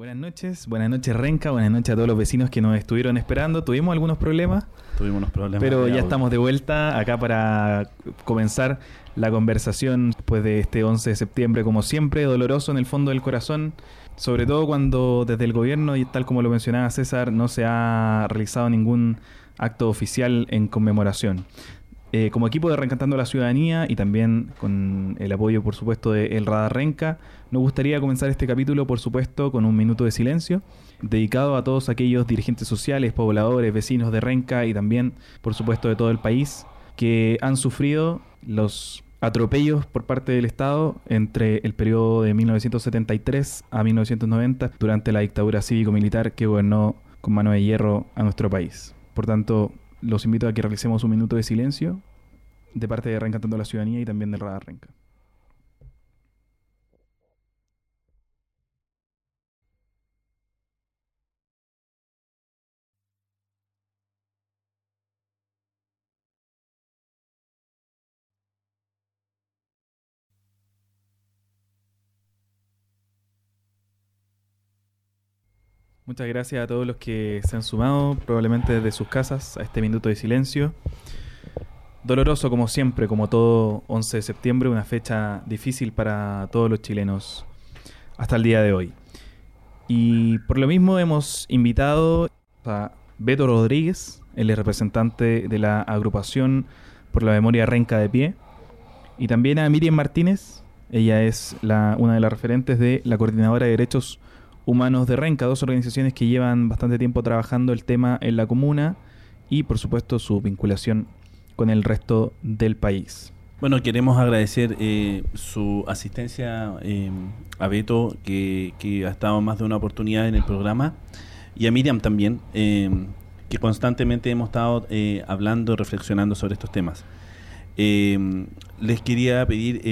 Buenas noches, buenas noches Renca, buenas noches a todos los vecinos que nos estuvieron esperando. Tuvimos algunos problemas. Tuvimos unos problemas. Pero ya estamos de vuelta acá para comenzar la conversación después de este 11 de septiembre, como siempre, doloroso en el fondo del corazón, sobre todo cuando desde el gobierno, y tal como lo mencionaba César, no se ha realizado ningún acto oficial en conmemoración. Eh, como equipo de Reencantando la Ciudadanía y también con el apoyo, por supuesto, de El Radar Renca, nos gustaría comenzar este capítulo, por supuesto, con un minuto de silencio, dedicado a todos aquellos dirigentes sociales, pobladores, vecinos de Renca y también, por supuesto, de todo el país, que han sufrido los atropellos por parte del Estado entre el periodo de 1973 a 1990 durante la dictadura cívico-militar que gobernó con mano de hierro a nuestro país. Por tanto, los invito a que realicemos un minuto de silencio de parte de Reencantando la Ciudadanía y también del Radar Renca. Muchas gracias a todos los que se han sumado, probablemente desde sus casas, a este minuto de silencio. Doloroso como siempre, como todo 11 de septiembre, una fecha difícil para todos los chilenos hasta el día de hoy. Y por lo mismo hemos invitado a Beto Rodríguez, el representante de la agrupación por la memoria renca de pie, y también a Miriam Martínez, ella es la, una de las referentes de la Coordinadora de Derechos Humanos de Renca, dos organizaciones que llevan bastante tiempo trabajando el tema en la comuna y por supuesto su vinculación con el resto del país. Bueno, queremos agradecer eh, su asistencia eh, a Beto, que, ha estado más de una oportunidad en el programa, y a Miriam también, eh, que constantemente hemos estado hablando, reflexionando sobre estos temas. les quería pedir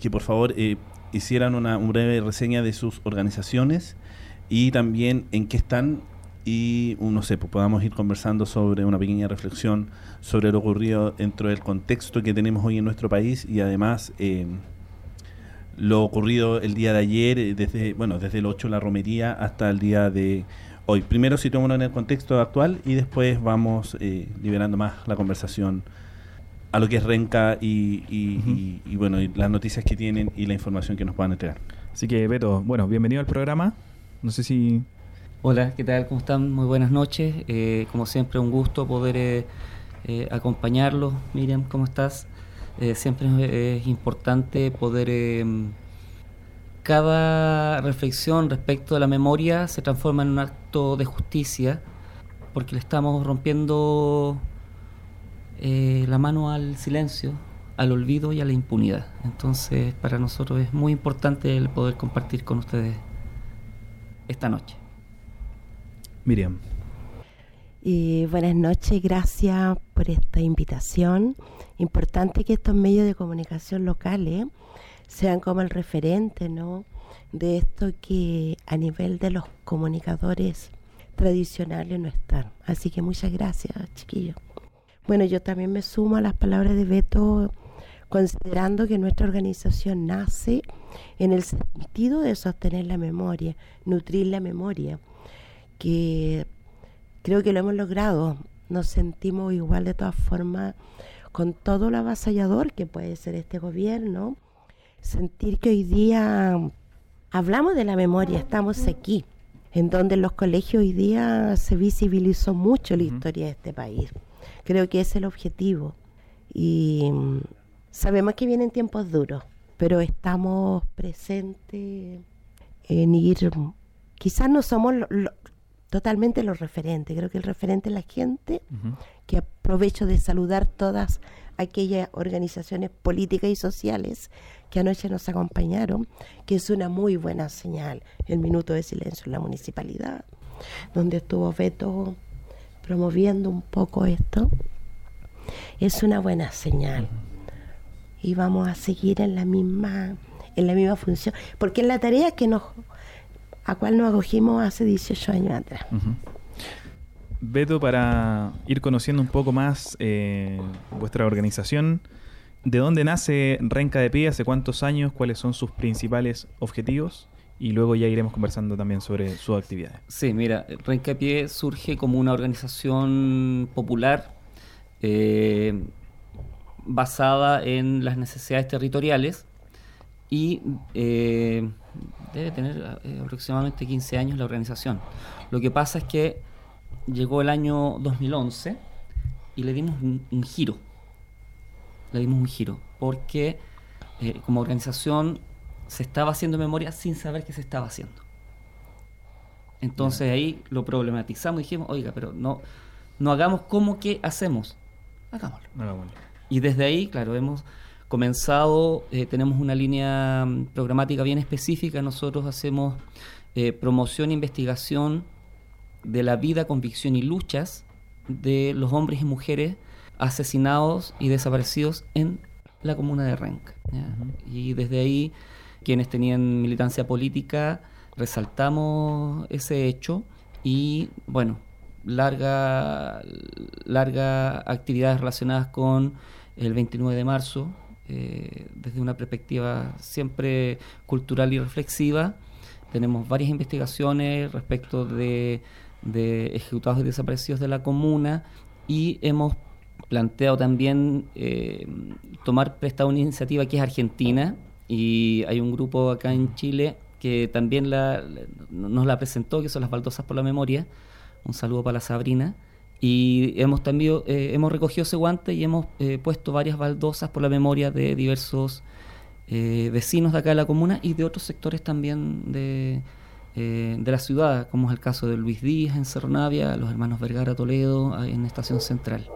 que por favor hicieran una, breve reseña de sus organizaciones y también en qué están y no sé, pues podamos ir conversando sobre una pequeña reflexión sobre lo ocurrido dentro del contexto que tenemos hoy en nuestro país y además eh, lo ocurrido el día de ayer, eh, desde bueno desde el 8 la romería hasta el día de hoy. Primero situémonos en el contexto actual y después vamos eh, liberando más la conversación a lo que es Renca y, bueno, las noticias que tienen y la información que nos puedan entregar. Así que, Beto, bueno, bienvenido al programa. No sé si... Hola, ¿qué tal? ¿Cómo están? Muy buenas noches. Eh, como siempre, un gusto poder eh, eh, acompañarlos. Miriam, ¿cómo estás? siempre es importante poder... cada reflexión respecto de la memoria se transforma en un acto de justicia porque le estamos rompiendo eh, la mano al silencio, al olvido y a la impunidad. Entonces, para nosotros es muy importante el poder compartir con ustedes esta noche. Miriam. Y buenas noches, gracias por esta invitación. Importante que estos medios de comunicación locales sean como el referente, ¿no? De esto que a nivel de los comunicadores tradicionales no están. Así que muchas gracias, chiquillos. Bueno, yo también me sumo a las palabras de Beto, considerando que nuestra organización nace en el sentido de sostener la memoria, nutrir la memoria, que creo que lo hemos logrado. Nos sentimos igual de todas formas con todo lo avasallador que puede ser este gobierno. Sentir que hoy día hablamos de la memoria, estamos aquí, en donde en los colegios hoy día se visibilizó mucho la historia de este país. Creo que es el objetivo. Y mm, sabemos que vienen tiempos duros, pero estamos presentes en ir. Quizás no somos totalmente los referentes. Creo que el referente es la gente, que aprovecho de saludar todas aquellas organizaciones políticas y sociales que anoche nos acompañaron, que es una muy buena señal, el minuto de silencio en la municipalidad, donde estuvo Beto promoviendo un poco esto, es una buena señal. Y vamos a seguir en la misma, en la misma función, porque es la tarea que nos, a cual nos acogimos hace 18 años atrás. Beto, para ir conociendo un poco más eh, vuestra organización, ¿de dónde nace Renca de Pie? ¿Hace cuántos años? ¿Cuáles son sus principales objetivos? y luego ya iremos conversando también sobre sus actividades. Sí, mira, Rencapié surge como una organización popular eh, basada en las necesidades territoriales y eh, debe tener eh, aproximadamente 15 años la organización. Lo que pasa es que llegó el año 2011 y le dimos un, giro. Le dimos un giro porque eh, como organización se estaba haciendo memoria sin saber qué se estaba haciendo. Entonces ahí lo problematizamos y dijimos, oiga, pero no, no hagamos como que hacemos, hagámoslo. Y desde ahí, claro, hemos comenzado, eh, tenemos una línea mm, programática bien específica, nosotros hacemos eh, promoción e investigación de la vida, convicción y luchas de los hombres y mujeres asesinados y desaparecidos en la comuna de Renca. Y desde ahí, quienes tenían militancia política, resaltamos ese hecho y, bueno, larga, larga actividades relacionadas con el 29 de marzo, eh, desde una perspectiva siempre cultural y reflexiva. Tenemos varias investigaciones respecto de, ejecutados y desaparecidos de la comuna y hemos planteado también eh, tomar prestado una iniciativa que es argentina y hay un grupo acá en Chile que también nos la presentó, que son las baldosas por la memoria. Un saludo para la Sabrina y hemos también eh, hemos recogido ese guante y hemos eh, puesto varias baldosas por la memoria de diversos eh, vecinos de acá de la comuna y de otros sectores también de, de la ciudad, como es el caso de Luis Díaz en Cerro Navia, los hermanos Vergara Toledo en Estación Central.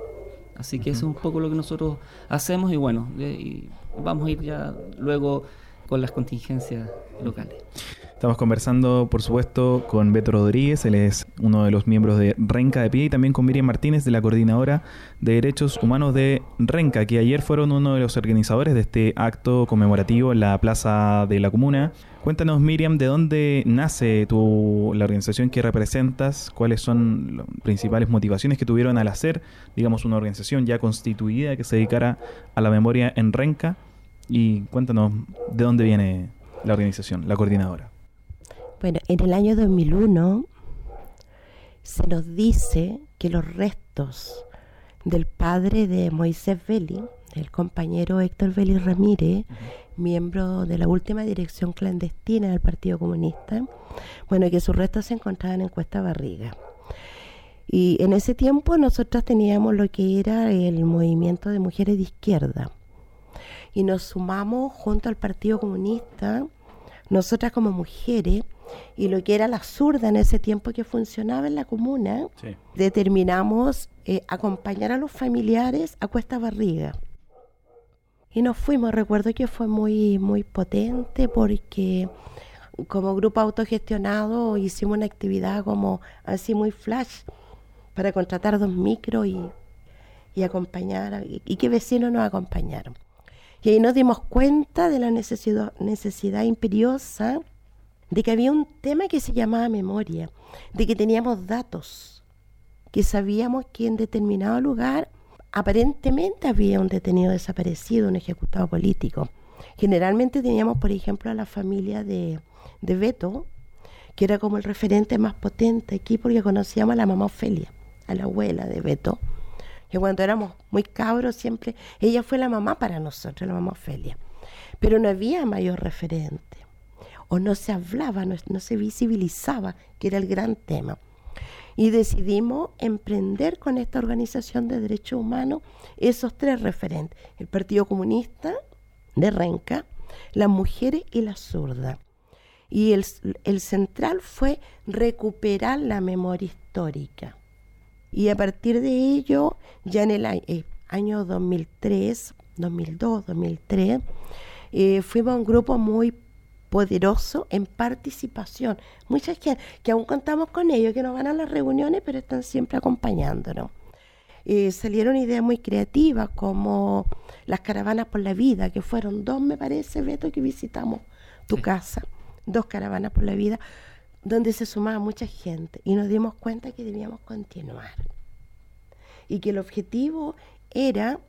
Así que eso es un poco lo que nosotros hacemos y bueno, y vamos a ir ya luego con las contingencias locales. Estamos conversando, por supuesto, con Beto Rodríguez, él es uno de los miembros de Renca de Pie, y también con Miriam Martínez, de la Coordinadora de Derechos Humanos de Renca, que ayer fueron uno de los organizadores de este acto conmemorativo en la Plaza de la Comuna. Cuéntanos, Miriam, de dónde nace tu, la organización que representas, cuáles son las principales motivaciones que tuvieron al hacer, digamos, una organización ya constituida que se dedicara a la memoria en Renca, y cuéntanos de dónde viene la organización, la coordinadora. Bueno, en el año 2001 se nos dice que los restos del padre de Moisés Veli, el compañero Héctor Veli Ramírez, miembro de la última dirección clandestina del Partido Comunista, bueno, que sus restos se encontraban en Cuesta Barriga. Y en ese tiempo nosotros teníamos lo que era el movimiento de mujeres de izquierda. Y nos sumamos junto al Partido Comunista, nosotras como mujeres, y lo que era la zurda en ese tiempo que funcionaba en la comuna, determinamos eh, acompañar a los familiares a Cuesta Barriga. Y nos fuimos, recuerdo que fue muy, muy potente porque como grupo autogestionado hicimos una actividad como así muy flash para contratar dos micros y, y acompañar, y, y que vecinos nos acompañaron. Y ahí nos dimos cuenta de la necesidad, imperiosa de que había un tema que se llamaba memoria, de que teníamos datos, que sabíamos que en determinado lugar aparentemente había un detenido desaparecido, un ejecutado político. Generalmente teníamos, por ejemplo, a la familia de, de Beto, que era como el referente más potente aquí porque conocíamos a la mamá Ofelia, a la abuela de Beto, cuando éramos muy cabros siempre, ella fue la mamá para nosotros, la mamá Ofelia. Pero no había mayor referente o no se hablaba, no, se visibilizaba, que era el gran tema. Y decidimos emprender con esta organización de derechos humanos esos tres referentes, el Partido Comunista de Renca, las mujeres y la zurda. Y el, central fue recuperar la memoria histórica. Y a partir de ello, ya en el eh, año 2003, 2002, 2003, fuimos un grupo muy poderoso en participación. Muchas que, que aún contamos con ellos, que no van a las reuniones, pero están siempre acompañándonos. Eh, salieron ideas muy creativas como las caravanas por la vida, que fueron dos, me parece, Beto, que visitamos tu casa, dos caravanas por la vida, donde se sumaba mucha gente y nos dimos cuenta que debíamos continuar. Y que el objetivo era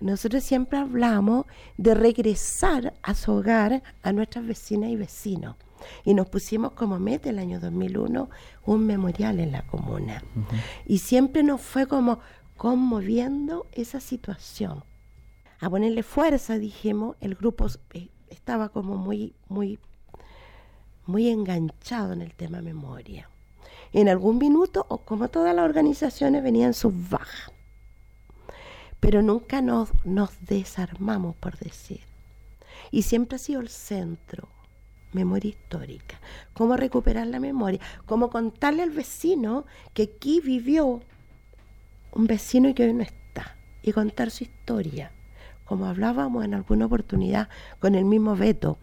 nosotros siempre hablamos de regresar a su hogar a nuestras vecinas y vecinos, Y nos pusimos como meta el año 2001 un memorial en la comuna. Y siempre nos fue como conmoviendo esa situación. A ponerle fuerza, dijimos, el grupo eh, estaba como muy, muy, muy enganchado en el tema memoria. En algún minuto, o como todas las organizaciones, venían sus bajas. Pero nunca nos, desarmamos, por decir. Y siempre ha sido el centro, memoria histórica. Cómo recuperar la memoria, cómo contarle al vecino que aquí vivió un vecino que hoy no está, y contar su historia como hablábamos en alguna oportunidad con el mismo Beto,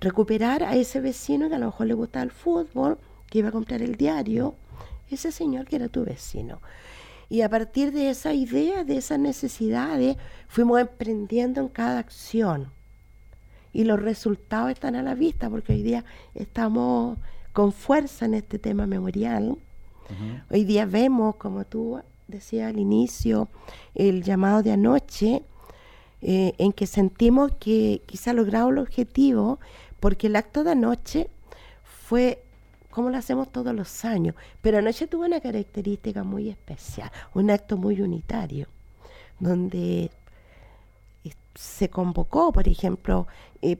recuperar a ese vecino que a lo mejor le gustaba el fútbol, que iba a comprar el diario, ese señor que era tu vecino. Y a partir de esa idea, de esas necesidades, fuimos emprendiendo en cada acción. Y los resultados están a la vista, porque hoy día estamos con fuerza en este tema memorial. Hoy día vemos, como tú decías al inicio, el llamado de anoche, eh, en que sentimos que quizá logrado el objetivo, porque el acto de anoche fue como lo hacemos todos los años, pero anoche tuvo una característica muy especial, un acto muy unitario, donde eh, se convocó, por ejemplo, eh,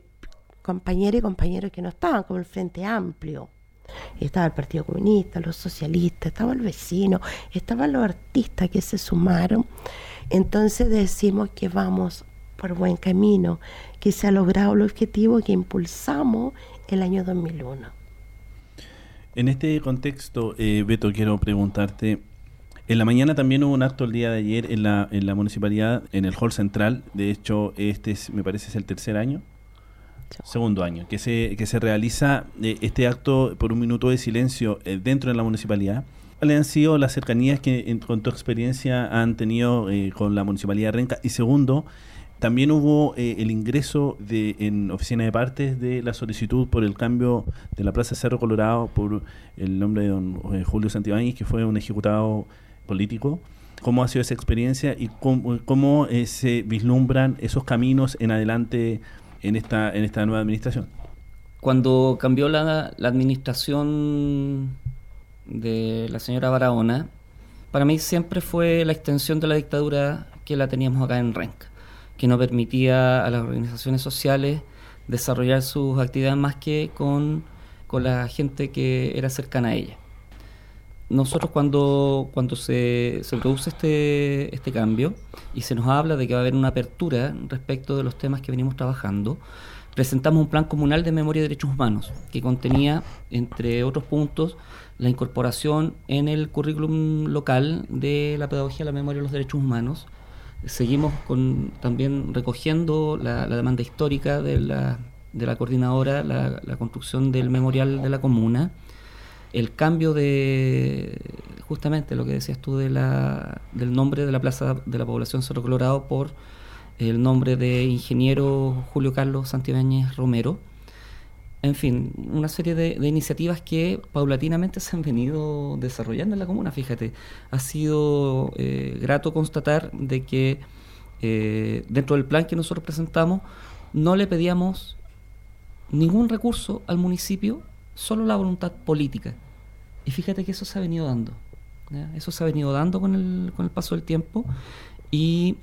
compañeros y compañeros que no estaban, como el Frente Amplio, estaba el Partido Comunista, los socialistas, estaba el vecino, estaban los artistas que se sumaron. Entonces decimos que vamos por buen camino, que se ha logrado el objetivo que impulsamos el año 2001. En este contexto, eh, Beto, quiero preguntarte, en la mañana también hubo un acto el día de ayer en la, en la municipalidad, en el hall central, de hecho este me parece es el tercer año, segundo año, que se, que se realiza eh, este acto por un minuto de silencio eh, dentro de la municipalidad ¿Cuáles han sido las cercanías que con tu experiencia han tenido eh, con la Municipalidad de Renca? Y segundo, también hubo eh, el ingreso de, en oficina de partes de la solicitud por el cambio de la Plaza Cerro Colorado por el nombre de don eh, Julio Santibáñez, que fue un ejecutado político. ¿Cómo ha sido esa experiencia y cómo, se vislumbran esos caminos en adelante en esta, en esta nueva administración? Cuando cambió la, la administración de la señora Barahona, para mí siempre fue la extensión de la dictadura que la teníamos acá en Renca, que no permitía a las organizaciones sociales desarrollar sus actividades más que con, con la gente que era cercana a ella. Nosotros cuando, cuando se, se produce este, este cambio y se nos habla de que va a haber una apertura respecto de los temas que venimos trabajando, presentamos un plan comunal de memoria y derechos humanos que contenía, entre otros puntos, la incorporación en el currículum local de la pedagogía de la memoria y los derechos humanos. Seguimos con, también recogiendo la, demanda histórica de la, de la coordinadora, la, construcción del memorial de la comuna, el cambio de, justamente lo que decías tú, del nombre de la plaza de la población Cerro Colorado por el nombre de ingeniero Julio Carlos Santibáñez Romero en fin, una serie de, iniciativas que paulatinamente se han venido desarrollando en la comuna, fíjate. Ha sido eh, grato constatar de que eh, dentro del plan que nosotros presentamos no le pedíamos ningún recurso al municipio, solo la voluntad política. Y fíjate que eso se ha venido dando. Eso se ha venido dando con el, con el paso del tiempo y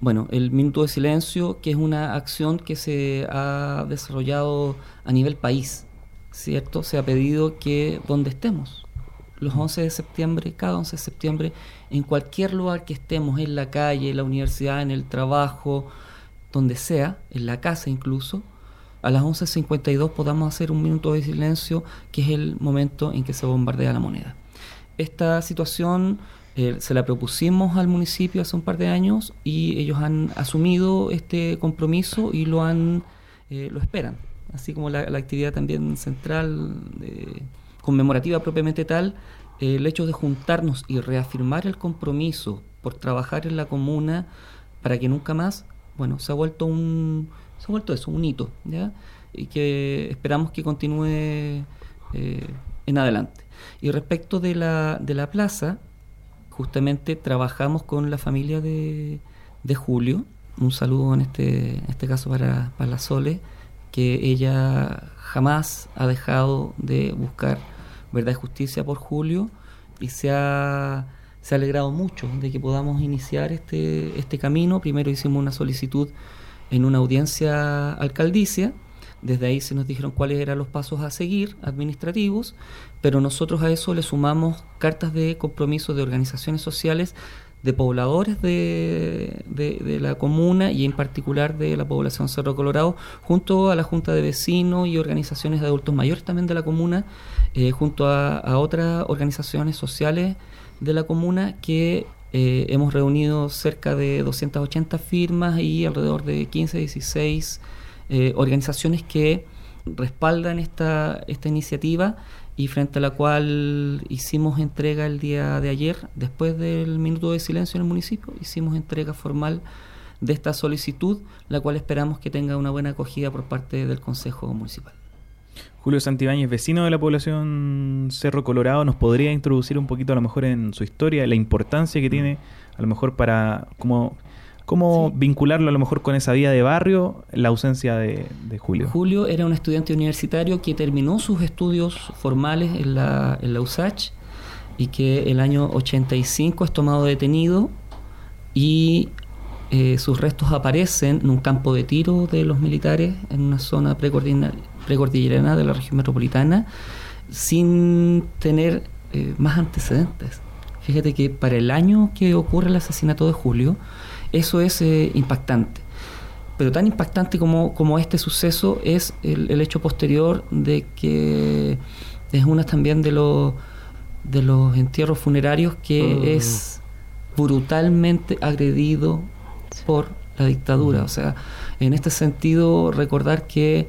bueno, el minuto de silencio, que es una acción que se ha desarrollado a nivel país, ¿cierto? Se ha pedido que donde estemos, los 11 de septiembre, cada 11 de septiembre, en cualquier lugar que estemos, en la calle, en la universidad, en el trabajo, donde sea, en la casa incluso, a las 11.52 podamos hacer un minuto de silencio, que es el momento en que se bombardea la moneda. Esta situación eh, se la propusimos al municipio hace un par de años y ellos han asumido este compromiso y lo han eh, lo esperan, así como la, actividad también central conmemorativa propiamente tal, eh, el hecho de juntarnos y reafirmar el compromiso por trabajar en la comuna para que nunca más, bueno, se ha vuelto un se ha vuelto eso, un hito, ¿ya? Y que esperamos que continúe en adelante. Y respecto de la, de la plaza, justamente trabajamos con la familia de, Julio. Un saludo en este, este caso para, para la Sole, que ella jamás ha dejado de buscar verdad y justicia por Julio y se ha, se ha alegrado mucho de que podamos iniciar este, este camino. Primero hicimos una solicitud en una audiencia alcaldicia, desde ahí se nos dijeron cuáles eran los pasos a seguir administrativos, pero nosotros a eso le sumamos cartas de compromiso de organizaciones sociales de pobladores de, de, la comuna y en particular de la población Cerro Colorado, junto a la Junta de Vecinos y organizaciones de adultos mayores también de la comuna, eh, junto a, otras organizaciones sociales de la comuna que eh, hemos reunido cerca de 280 firmas y alrededor de 15, 16 eh, organizaciones que respaldan esta, esta iniciativa y frente a la cual hicimos entrega el día de ayer, después del minuto de silencio en el municipio, hicimos entrega formal de esta solicitud, la cual esperamos que tenga una buena acogida por parte del Consejo Municipal. Julio Santibáñez, vecino de la población Cerro Colorado, nos podría introducir un poquito a lo mejor en su historia, la importancia que tiene a lo mejor para como ¿Cómo vincularlo a lo mejor con esa vida de barrio, la ausencia de, Julio? Julio era un estudiante universitario que terminó sus estudios formales en la, en la USACH y que el año 85 es tomado detenido y eh, sus restos aparecen en un campo de tiro de los militares en una zona precordillerana de la región metropolitana sin tener eh, más antecedentes. Fíjate que para el año que ocurre el asesinato de Julio, eso es eh, impactante. Pero tan impactante como, como este suceso es el, hecho posterior de que es uno también de los, de los entierros funerarios que mm. es brutalmente agredido por la dictadura. O sea, en este sentido, recordar que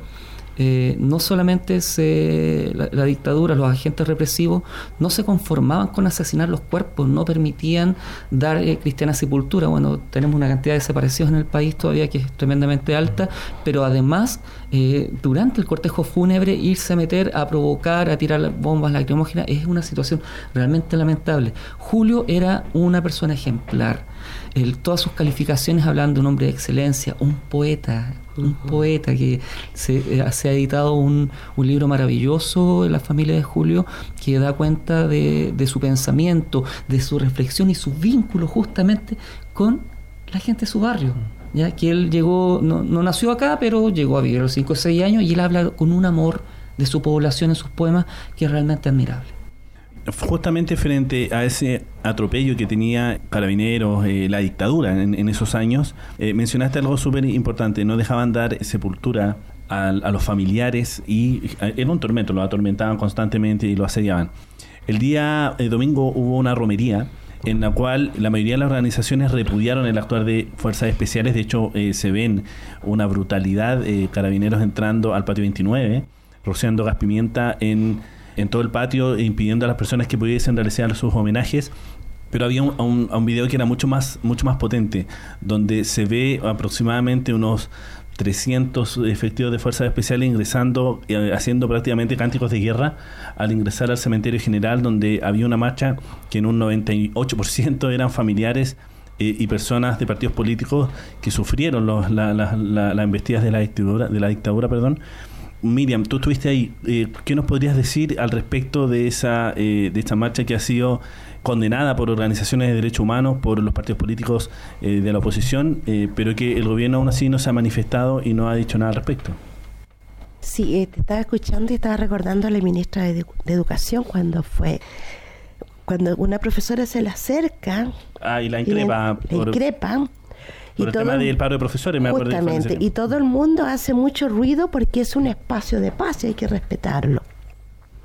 eh, no solamente se, la, dictadura, los agentes represivos, no se conformaban con asesinar los cuerpos, no permitían dar eh, cristiana sepultura. Bueno, tenemos una cantidad de desaparecidos en el país todavía que es tremendamente alta, pero además, eh, durante el cortejo fúnebre, irse a meter, a provocar, a tirar bombas lacrimógenas, es una situación realmente lamentable. Julio era una persona ejemplar. todas sus calificaciones hablan de un hombre de excelencia, un poeta, un poeta que se, eh, ha editado un, un, libro maravilloso en la familia de Julio que da cuenta de, de, su pensamiento, de su reflexión y su vínculo justamente con la gente de su barrio. Ya que él llegó, no, no nació acá, pero llegó a vivir a los 5 o 6 años y él habla con un amor de su población en sus poemas que es realmente admirable justamente frente a ese atropello que tenía Carabineros, eh, la dictadura en, esos años, eh, mencionaste algo súper importante, no dejaban dar sepultura a, los familiares y eh, era un tormento, lo atormentaban constantemente y lo asediaban. El día domingo hubo una romería en la cual la mayoría de las organizaciones repudiaron el actuar de fuerzas especiales, de hecho se ven una brutalidad, carabineros entrando al patio 29, rociando gas pimienta en en todo el patio impidiendo a las personas que pudiesen realizar sus homenajes. Pero había un, un, video que era mucho más mucho más potente donde se ve aproximadamente unos 300 efectivos de fuerzas especiales ingresando, eh, haciendo prácticamente cánticos de guerra al ingresar al cementerio general, donde había una marcha que en un 98% eran familiares eh, y personas de partidos políticos que sufrieron las la, embestidas de la dictadura, de la dictadura perdón, Miriam, tú estuviste ahí. Eh, ¿Qué nos podrías decir al respecto de esa eh, de esta marcha que ha sido condenada por organizaciones de derechos humanos, por los partidos políticos eh, de la oposición, pero que el gobierno aún así no se ha manifestado y no ha dicho nada al respecto? Sí, te estaba escuchando y estaba recordando a la ministra de, Educación cuando fue cuando una profesora se le acerca ah, y la increpa, la increpa por el tema del paro de profesores, me acuerdo. Justamente, y todo el mundo hace mucho ruido porque es un espacio de paz y hay que respetarlo.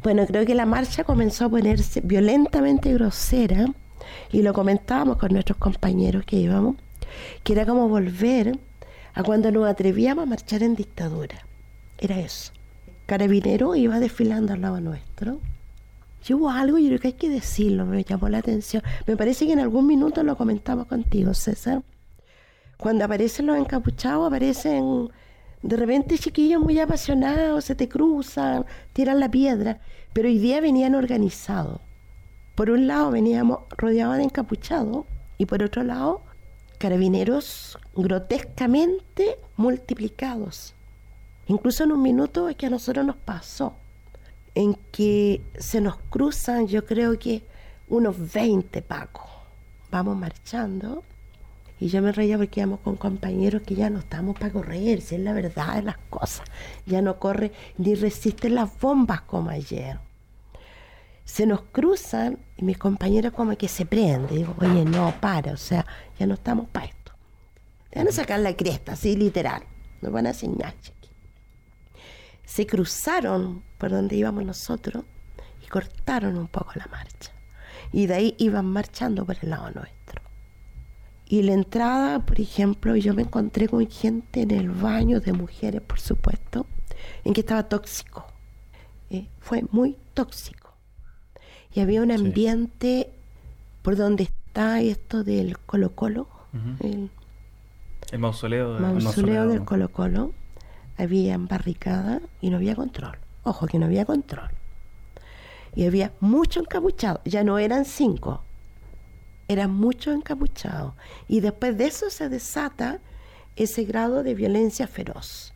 Bueno, creo que la marcha comenzó a ponerse violentamente grosera y lo comentábamos con nuestros compañeros que íbamos, que era como volver a cuando nos atrevíamos a marchar en dictadura. Era eso. Carabinero iba desfilando al lado nuestro. Y hubo algo, yo creo que hay que decirlo, me llamó la atención. Me parece que en algún minuto lo comentamos contigo, César cuando aparecen los encapuchados, aparecen de repente chiquillos muy apasionados, se te cruzan, tiran la piedra, pero hoy día venían organizados. Por un lado veníamos rodeados de encapuchados y por otro lado carabineros grotescamente multiplicados. Incluso en un minuto es que a nosotros nos pasó, en que se nos cruzan, yo creo que unos 20 pacos. Vamos marchando y yo me reía porque íbamos con compañeros que ya no estamos para correr, si es la verdad de las cosas. Ya no corre ni resiste las bombas como ayer. Se nos cruzan y mis compañeros como que se prenden. Digo, oye, no, para, o sea, ya no estamos para esto. Te van a sacar la cresta, así literal. Nos van a enseñar, Se cruzaron por donde íbamos nosotros y cortaron un poco la marcha y de ahí iban marchando por el lado nuestro. Y la entrada, por ejemplo, yo me encontré con gente en el baño de mujeres, por supuesto, en que estaba tóxico. Eh, fue muy tóxico. Y había un ambiente por donde está esto del Colo Colo, el, mausoleo, mausoleo, del Colo Colo. Había barricadas y no había control. Ojo que no había control y había muchos encapuchados, ya no eran cinco, eran muchos encapuchados. Y después de eso se desata ese grado de violencia feroz.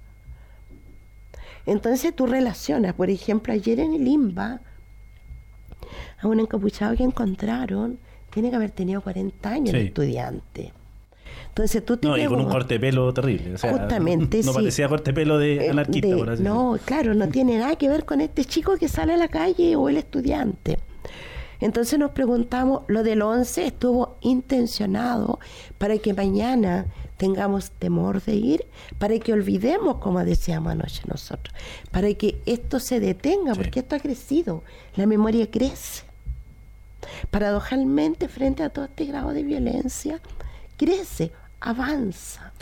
Entonces tú relacionas, por ejemplo, ayer en el IMBA, a un encapuchado que encontraron, tiene que haber tenido 40 años de estudiante. Entonces tú No, y con un corte de pelo terrible. justamente, no, parecía corte de pelo de eh, anarquista, por así No, claro, no tiene nada que ver con este chico que sale a la calle o el estudiante. Entonces nos preguntamos, lo del 11 estuvo intencionado para que mañana tengamos temor de ir, para que olvidemos, como decíamos anoche nosotros, para que esto se detenga, porque esto ha crecido, la memoria crece. Paradojalmente, frente a todo este grado de violencia, crece avanza,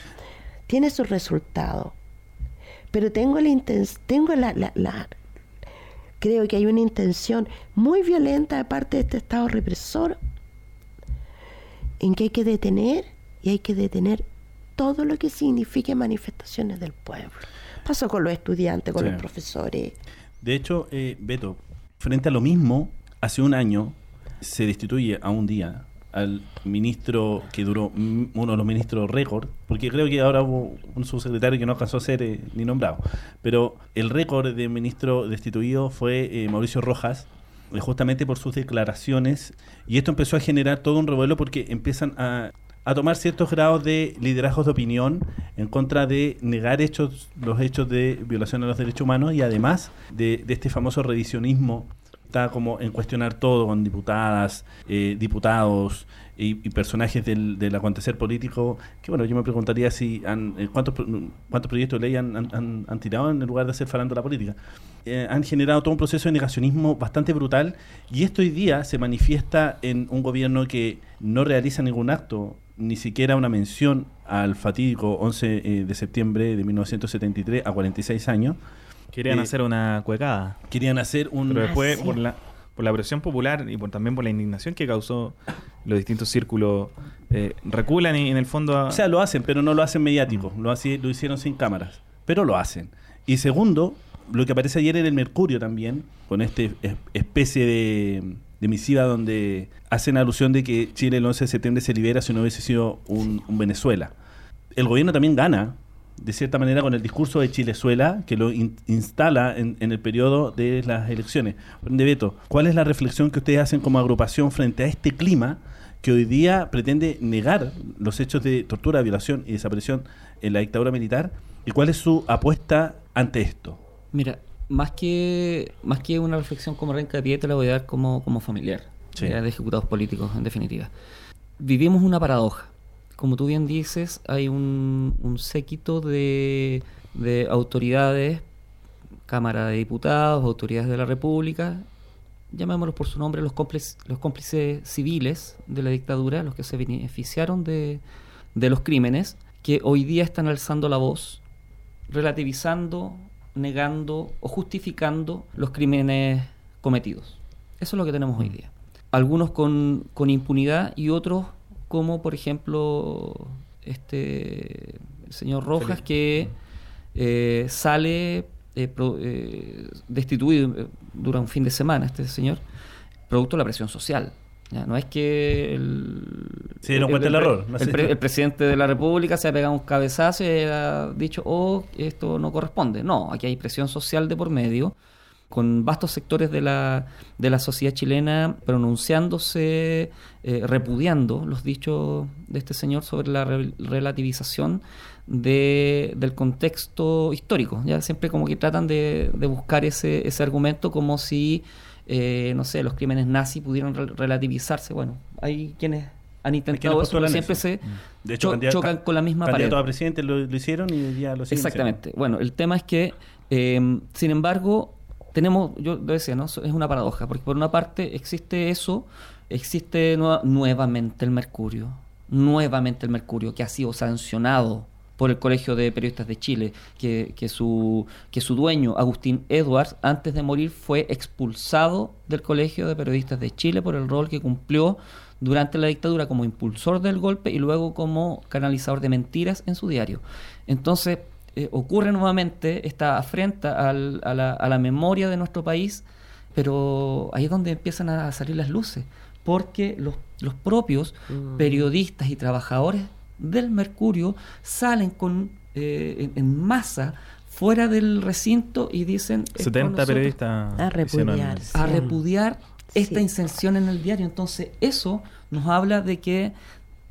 tiene su resultado. Pero tengo la tengo la, la, creo que hay una intención muy violenta de parte de este Estado represor en que hay que detener y hay que detener todo lo que signifique manifestaciones del pueblo. Pasó con los estudiantes, con los profesores. De hecho, eh, Beto, frente a lo mismo, hace un año se destituye a un día al ministro que duró, uno de los ministros récord, porque creo que ahora hubo un subsecretario que no alcanzó a ser eh, ni nombrado, pero el récord de ministro destituido fue eh, Mauricio Rojas, eh, justamente por sus declaraciones, y esto empezó a generar todo un revuelo porque empiezan a, a tomar ciertos grados de liderazgos de opinión en contra de negar hechos los hechos de violación a los derechos humanos y además de, de este famoso revisionismo está como en cuestionar todo con diputadas, eh, diputados y, personajes del, del, acontecer político, que bueno, yo me preguntaría si han, eh, cuántos, cuántos proyectos de ley han, han, tirado en lugar de hacer la política. Eh, han generado todo un proceso de negacionismo bastante brutal y esto hoy día se manifiesta en un gobierno que no realiza ningún acto, ni siquiera una mención al fatídico 11 de septiembre de 1973 a 46 años, Querían hacer una cuecada. Querían hacer un... Pero después, por, la, por la presión popular y por, también por la indignación que causó los distintos círculos, eh, reculan y en el fondo... O sea, lo hacen, pero no lo hacen mediático. Lo, lo hicieron sin cámaras. Pero lo hacen. Y segundo, lo que aparece ayer en el Mercurio también, con esta especie de, de, misiva donde hacen alusión de que Chile el 11 de septiembre se libera si no hubiese sido un Venezuela. El gobierno también gana de cierta manera con el discurso de Chilezuela que lo instala en, el periodo de las elecciones. De Beto, ¿cuál es la reflexión que ustedes hacen como agrupación frente a este clima que hoy día pretende negar los hechos de tortura, violación y desaparición en la dictadura militar? ¿Y cuál es su apuesta ante esto? Mira, más que más que una reflexión como renca de pie, te la voy a dar como, como familiar de ejecutados políticos, en definitiva. Vivimos una paradoja como tú bien dices, hay un, séquito de, autoridades, Cámara de Diputados, autoridades de la República, llamémoslos por su nombre, los cómplices, los cómplices civiles de la dictadura, los que se beneficiaron de, de los crímenes, que hoy día están alzando la voz, relativizando, negando o justificando los crímenes cometidos. Eso es lo que tenemos hoy día. Algunos con, con impunidad y otros como por ejemplo este el señor Rojas que eh, sale eh, eh, destituido durante un fin de semana, este señor, producto de la presión social. Ya, no es que el, error, no el, pre- el presidente de la República se ha pegado un cabezazo y ha dicho, oh, esto no corresponde. No, aquí hay presión social de por medio, con vastos sectores de la, de la sociedad chilena pronunciándose, eh, repudiando los dichos de este señor sobre la re- relativización de- del contexto histórico. Ya siempre como que tratan de, de buscar ese, ese argumento como si, eh, no sé, los crímenes nazis pudieran re- relativizarse. Bueno, hay quienes han intentado eso, pero postulan siempre eso. se De hecho, cho- chocan con la misma pared. A presidente lo, lo hicieron y día lo siguen Exactamente. Bueno, el tema es que, eh, sin embargo, tenemos, yo decía, ¿no? Es una paradoja, porque por una parte existe eso, existe nue- nuevamente el mercurio, nuevamente el mercurio, que ha sido sancionado por el Colegio de Periodistas de Chile, que, que su, que su dueño, Agustín Edwards, antes de morir fue expulsado del Colegio de Periodistas de Chile por el rol que cumplió durante la dictadura como impulsor del golpe y luego como canalizador de mentiras en su diario. Entonces, eh, ocurre nuevamente esta afrenta al- a, la, a la memoria de nuestro país, pero ahí es donde empiezan a salir las luces, porque los, los propios Mm. periodistas y trabajadores del Mercurio salen con eh, en, en masa fuera del recinto y dicen esto 70 nosotros- periodistas A repudiar. a repudiar esta Sí. incensión en el diario. Entonces, eso nos habla de que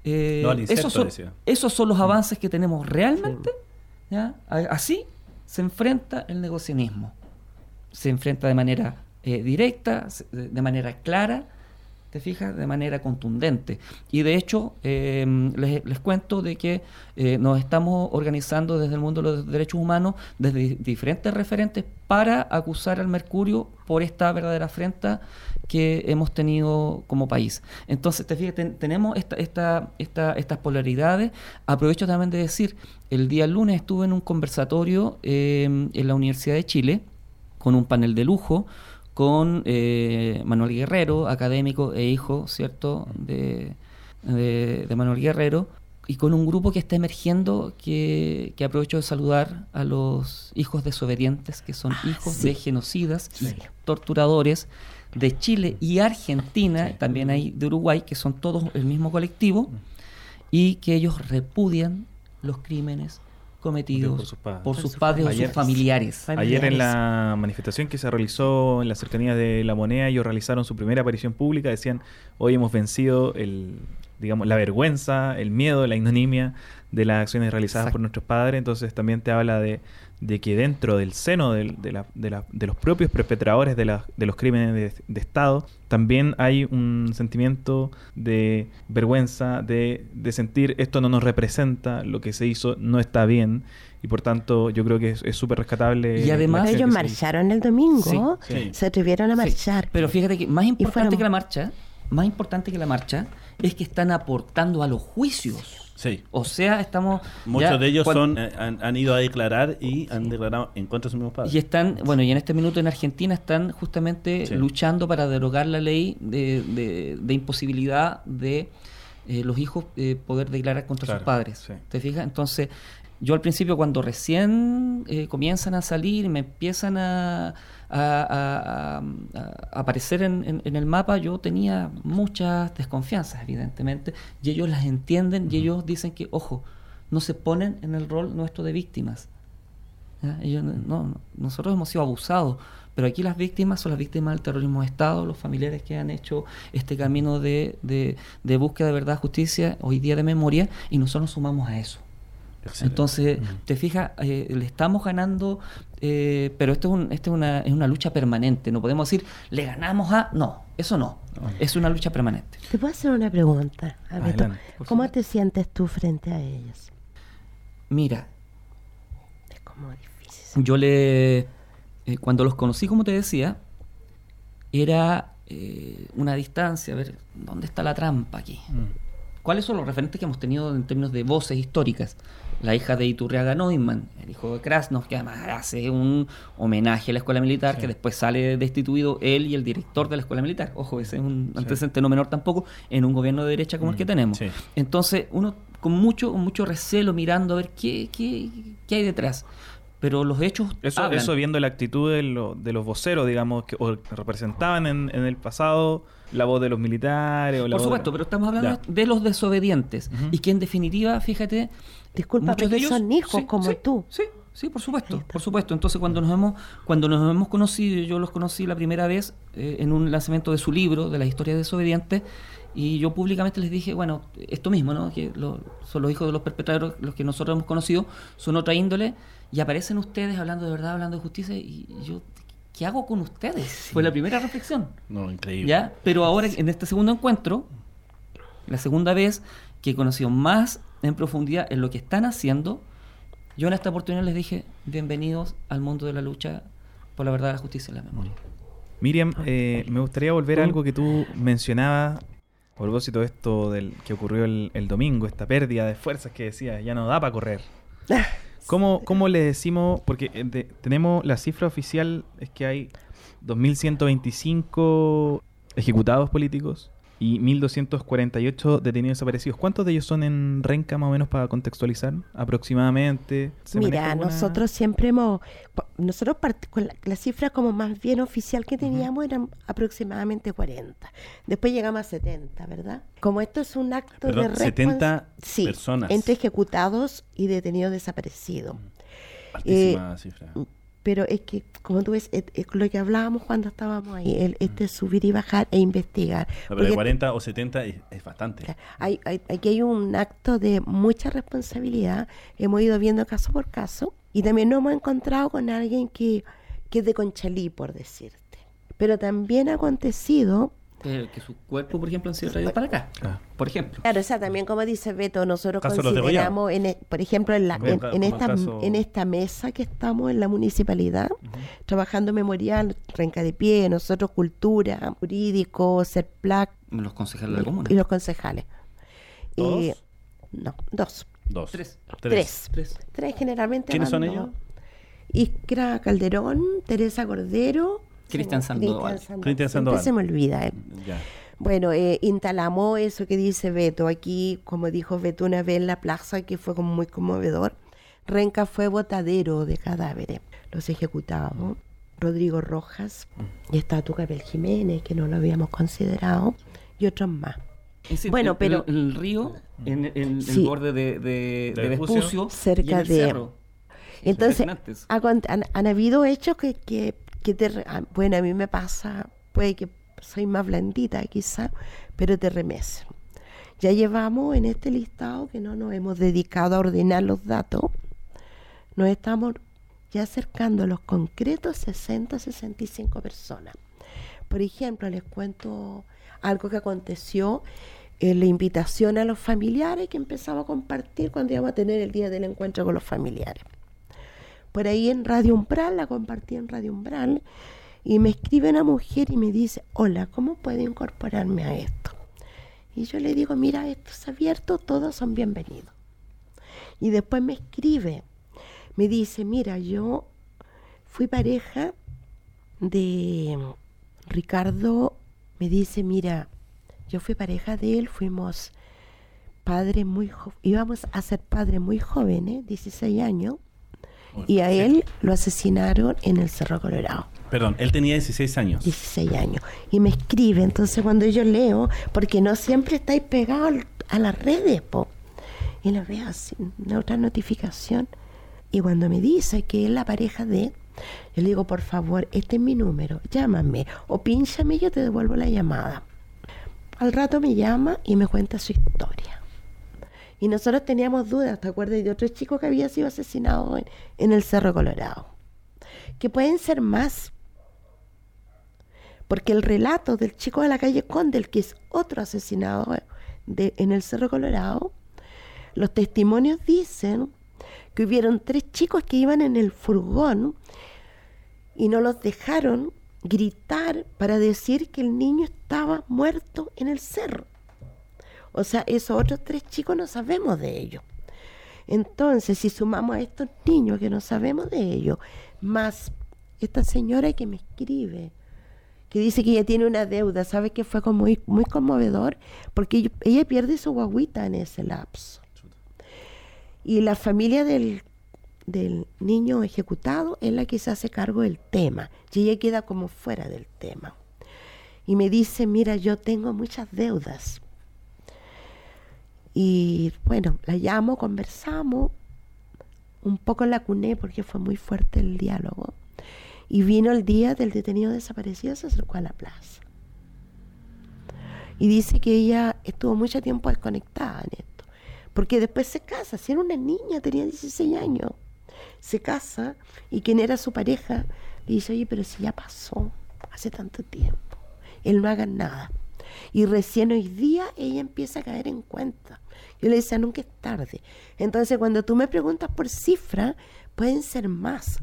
eh, No esos, son, esos son los avances que tenemos realmente. ¿Ya? Así se enfrenta el negocianismo. Se enfrenta de manera eh, directa, de manera clara, ¿te fijas? De manera contundente. Y de hecho, eh, les, les cuento de que eh, nos estamos organizando desde el mundo de los derechos humanos, desde di- diferentes referentes, para acusar al Mercurio por esta verdadera afrenta que hemos tenido como país. Entonces, te fijas, ten- tenemos esta, esta, esta- estas polaridades. Aprovecho también de decir, el día lunes estuve en un conversatorio eh, en la Universidad de Chile con un panel de lujo con eh, Manuel Guerrero, académico e hijo, ¿cierto?, de, de- de Manuel Guerrero, y con un grupo que está emergiendo que, que aprovecho de saludar a los hijos desobedientes, que son hijos sí. de genocidas Sí. y torturadores de Chile y Argentina, también hay de Uruguay, que son todos el mismo colectivo, y que ellos repudian los crímenes cometidos Por sus padres. por sus o sus familiares. familiares. Ayer en la manifestación que se realizó en la cercanía de La Moneda, ellos realizaron su primera aparición pública, decían, hoy hemos vencido el, digamos, la vergüenza, el miedo, la ignominia de las acciones realizadas Exacto. por nuestros padres, entonces también te habla de, de que dentro del seno del- de, la- de la- de los propios perpetradores de, la- de los crímenes de, de Estado, también hay un sentimiento de vergüenza, de, de sentir esto no nos representa, lo que se hizo no está bien, y por tanto yo creo que es es súper rescatable. Y además- Ellos marcharon el domingo, Sí, sí. se atrevieron a Sí, marchar. pero fíjate que más importante fueron- que la marcha, más importante que la marcha, es que están aportando a los juicios. Sí. O sea, estamos... Muchos ya de ellos son, eh, han, han ido a declarar y han declarado en contra de sus mismos padres. Y están, bueno, y en este minuto en Argentina están justamente Sí. luchando para derogar la ley de, de- de imposibilidad de eh, los hijos eh, poder declarar contra Claro, sus padres. sí. ¿Te fijas? Entonces, yo al principio cuando recién eh, comienzan a salir, me empiezan a, a- a- aparecer en, en- en el mapa, yo tenía muchas desconfianzas, evidentemente, y ellos las entienden y ellos dicen que, ojo, no se ponen en el rol nuestro de víctimas. ¿ya? Ellos no- no, nosotros hemos sido abusados, pero aquí las víctimas son las víctimas del terrorismo de Estado, los familiares que han hecho este camino de, de, de búsqueda de verdad, justicia, hoy día de memoria, y nosotros nos sumamos a eso. Excelente. Entonces, te fijas, eh, le estamos ganando, eh, pero esto, es, un- esto es, una, es una lucha permanente. No podemos decir, le ganamos a... No, eso no. Es una lucha permanente. ¿Te puedo hacer una pregunta, Alberto? ¿Cómo te sientes tú frente a ellos? Mira, Es como difícil. yo le... eh, cuando los conocí, como te decía, era eh, una distancia, a ver, ¿dónde está la trampa aquí? ¿Cuáles son los referentes que hemos tenido en términos de voces históricas? La hija de Iturriaga Neumann, el hijo de Krasnov, que además hace un homenaje a la escuela militar, que después sale destituido él y el director de la escuela militar. Ojo, ese es un antecedente no menor tampoco en un gobierno de derecha como el que tenemos. sí. Entonces, uno con mucho, mucho recelo mirando a ver qué, qué, qué hay detrás. Pero los hechos Eso, hablan. eso viendo la actitud de, lo- de los voceros, digamos, que o representaban en, en el pasado la voz de los militares o la Por voz supuesto, de... pero estamos hablando Ya. de los desobedientes. Y que en definitiva, fíjate, Disculpa, muchos de ellos son hijos sí, como sí, tú. Sí, sí, por supuesto, por supuesto. Entonces cuando nos hemos, cuando nos hemos conocido, yo los conocí la primera vez eh, en un lanzamiento de su libro, de la historia desobediente, y yo públicamente les dije, bueno, esto mismo, ¿no? Que lo- son los hijos de los perpetradores, los que nosotros hemos conocido, son otra índole, y aparecen ustedes hablando de verdad, hablando de justicia, y yo, ¿qué hago con ustedes? Fue la primera reflexión. No, increíble. ¿Ya? Pero ahora, en este segundo encuentro, la segunda vez que he conocido más en profundidad en lo que están haciendo, yo en esta oportunidad les dije, bienvenidos al mundo de la lucha por la verdad, la justicia y la memoria. Miriam, eh, me gustaría volver a algo que tú mencionabas a propósito de esto del que ocurrió el, el domingo, esta pérdida de fuerzas que decías, ya no da para correr. ¿Cómo, ¿Cómo le decimos? Porque eh, de- tenemos la cifra oficial es que hay 2.125 ejecutados políticos y 1.248 detenidos desaparecidos. ¿Cuántos de ellos son en Renca, más o menos, para contextualizar? Aproximadamente. ¿Se maneja Mira, alguna- nosotros siempre hemos, nosotros con la, la cifra como más bien oficial que teníamos eran aproximadamente 40. Después llegamos a 70, ¿verdad? Como esto es un acto Perdón, de respons- 70 sí, personas. entre ejecutados y detenidos desaparecidos. Altísima cifra. Pero es que, como tú ves, es, es lo que hablábamos cuando estábamos ahí, el, este subir y bajar e investigar. No, pero de Porque 40 o 70 es, es bastante. hay, hay- aquí hay un acto de mucha responsabilidad. Hemos ido viendo caso por caso y también nos hemos encontrado con alguien que, que es de Conchalí, por decirte. Pero también ha acontecido, Eh, que su cuerpo, por ejemplo, han sido traídos para acá, Ah. por ejemplo. claro, o sea, también como dice Beto, nosotros Caso consideramos, en, e- por ejemplo, en, la, esta, el caso- en esta mesa que estamos en la municipalidad, trabajando memorial, Renca de Pie, nosotros cultura, jurídico, CERPLAC Los concejales de la comuna. y los concejales. Eh, no, dos. Dos. Tres. Tres. Tres. Tres generalmente. ¿Quiénes son dos. ellos? Iskra Calderón, Teresa Cordero. Cristian Sandoval. Cristian Siempre Sandoval. se me olvida. eh. Ya. Bueno, eh, instalamos eso que dice Beto. Aquí, como dijo Beto una vez en la plaza, que fue como muy conmovedor. Renca fue botadero de cadáveres. Los ejecutados. Rodrigo Rojas y está Tucapel Jiménez, que no lo habíamos considerado, y otros más. Es decir, Bueno, el- pero- El, el río, en, en Sí. el borde de, de, Vespucio, cerca y en el de- cerro. Entonces, ha han, han habido hechos que, que, que te... ah, Bueno, a mí me pasa, puede que soy más blandita quizá, pero te remesen. Ya llevamos en este listado que no nos hemos dedicado a ordenar los datos, nos estamos ya acercando a los concretos 60, 65 personas. Por ejemplo, les cuento algo que aconteció en la invitación a los familiares que empezamos a compartir cuando íbamos a tener el día del encuentro con los familiares. Por ahí en Radio Umbral, la compartí en Radio Umbral, y me escribe una mujer y me dice, hola, ¿cómo puedo incorporarme a esto? Y yo le digo, mira, esto es abierto, todos son bienvenidos. Y después me escribe, me dice, mira, yo fui pareja de Ricardo, me dice, mira, yo fui pareja de él, fuimos padres muy jóvenes, íbamos a ser padres muy jóvenes, 16 años, y a él lo asesinaron en el Cerro Colorado. Perdón, él tenía 16 años. 16 años. Y me escribe, entonces cuando yo leo, porque no siempre estáis pegados a las redes, po. Y lo veo así, una otra notificación. Y cuando me dice que es la pareja de, yo le digo, por favor, este es mi número, llámame o pínchame y yo te devuelvo la llamada. Al rato me llama y me cuenta su historia. Y nosotros teníamos dudas, ¿te acuerdas de otro chico que había sido asesinado en, en el Cerro Colorado? Que pueden ser más, porque el relato del chico de la calle Condel, que es otro asesinado de, en el Cerro Colorado, los testimonios dicen que hubieron tres chicos que iban en el furgón y no los dejaron gritar para decir que el niño estaba muerto en el cerro. O sea, esos otros tres chicos no sabemos de ellos. Entonces, si sumamos a estos niños que no sabemos de ellos, más esta señora que me escribe, que dice que ella tiene una deuda, ¿sabe que fue como muy, muy conmovedor? Porque ella- ella pierde su guaguita en ese lapso. Y la familia del, del niño ejecutado es la que se hace cargo del tema y ella queda como fuera del tema. Y me dice, mira, yo tengo muchas deudas. Y bueno, la llamo, conversamos, un poco la cuné porque fue muy fuerte el diálogo. Y vino el día del detenido desaparecido, se acercó a la plaza. Y dice que ella estuvo mucho tiempo desconectada en esto. Porque después se casa, si era una niña, tenía 16 años. Se casa y quien era su pareja le dice, oye, pero si ya pasó hace tanto tiempo, él no haga nada. Y recién hoy día ella empieza a caer en cuenta. Yo le decía, nunca es tarde. Entonces, cuando tú me preguntas por cifra, pueden ser más.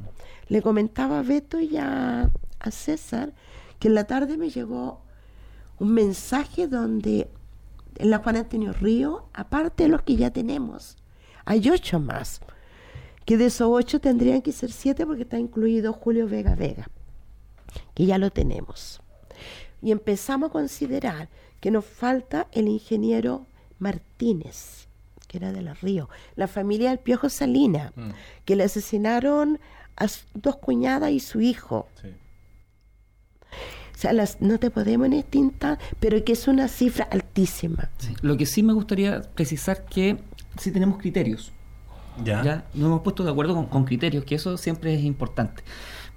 Le comentaba a Beto y a, a César que en la tarde me llegó un mensaje donde en la Juan Antonio Río, aparte de los que ya tenemos, hay ocho más. Que de esos ocho tendrían que ser siete porque está incluido Julio Vega Vega, que ya lo tenemos. Y empezamos a considerar que nos falta el ingeniero Martínez, que era de los Ríos, la familia del Piojo Salina, Mm. que le asesinaron a dos cuñadas y su hijo. Sí. O sea, las, no te podemos en este instante, pero que es una cifra altísima. Sí. Lo que sí me gustaría precisar que sí tenemos criterios. Ya. ¿ya? Nos hemos puesto de acuerdo con, con criterios, que eso siempre es importante.